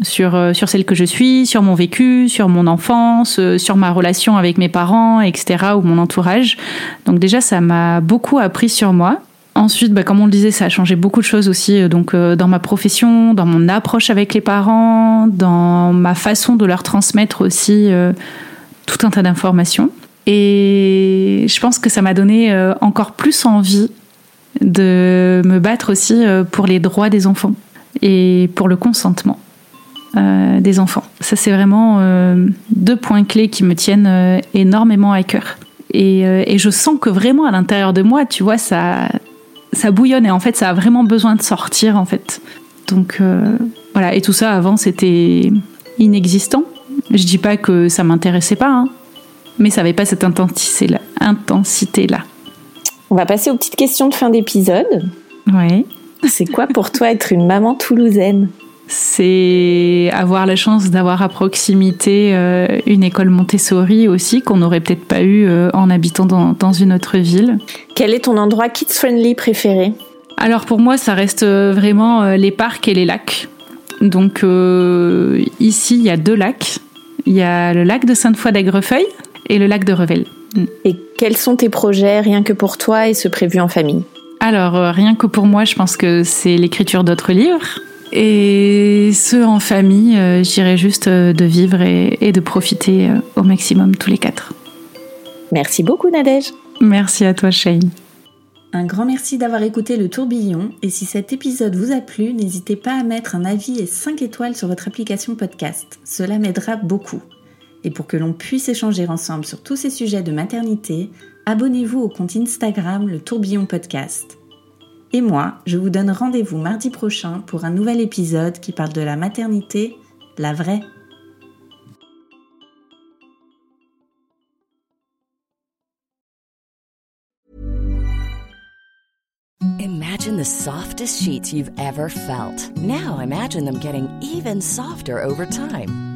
sur, sur celle que je suis, sur mon vécu, sur mon enfance, sur ma relation avec mes parents, etc., ou mon entourage. Donc déjà, ça m'a beaucoup appris sur moi. Ensuite, bah, comme on le disait, ça a changé beaucoup de choses aussi, euh, donc euh, dans ma profession, dans mon approche avec les parents, dans ma façon de leur transmettre aussi euh, tout un tas d'informations. Et je pense que ça m'a donné encore plus envie de me battre aussi pour les droits des enfants et pour le consentement des enfants. Ça, c'est vraiment deux points clés qui me tiennent énormément à cœur. Et je sens que vraiment à l'intérieur de moi, tu vois, ça, ça bouillonne et en fait, ça a vraiment besoin de sortir en fait. Donc euh, voilà, et tout ça avant, c'était inexistant. Je dis pas que ça m'intéressait pas, hein, mais ça avait pas cette intensité-là. Intensité-là. On va passer aux petites questions de fin d'épisode. Ouais. C'est quoi pour toi être une maman toulousaine? C'est avoir la chance d'avoir à proximité euh, une école Montessori aussi, qu'on n'aurait peut-être pas eu euh, en habitant dans, dans, une autre ville. Quel est ton endroit kids-friendly préféré? Alors pour moi, ça reste vraiment euh, les parcs et les lacs. Donc euh, ici, il y a deux lacs. Il y a le lac de Sainte-Foy d'Aigrefeuille et le lac de Revel. Et quels sont tes projets rien que pour toi et ce prévu en famille? Alors rien que pour moi, je pense que c'est l'écriture d'autres livres. Et ce en famille, euh, j'irais juste euh, de vivre et, et de profiter euh, au maximum tous les quatre. Merci beaucoup Nadège. Merci à toi Shane. Un grand merci d'avoir écouté le tourbillon et si cet épisode vous a plu, n'hésitez pas à mettre un avis et 5 étoiles sur votre application podcast. Cela m'aidera beaucoup. Et pour que l'on puisse échanger ensemble sur tous ces sujets de maternité, abonnez-vous au compte Instagram le tourbillon podcast. Et moi, je vous donne rendez-vous mardi prochain pour un nouvel épisode qui parle de la maternité, la vraie. Imagine the softest sheets you've ever felt. Now imagine them getting even softer over time.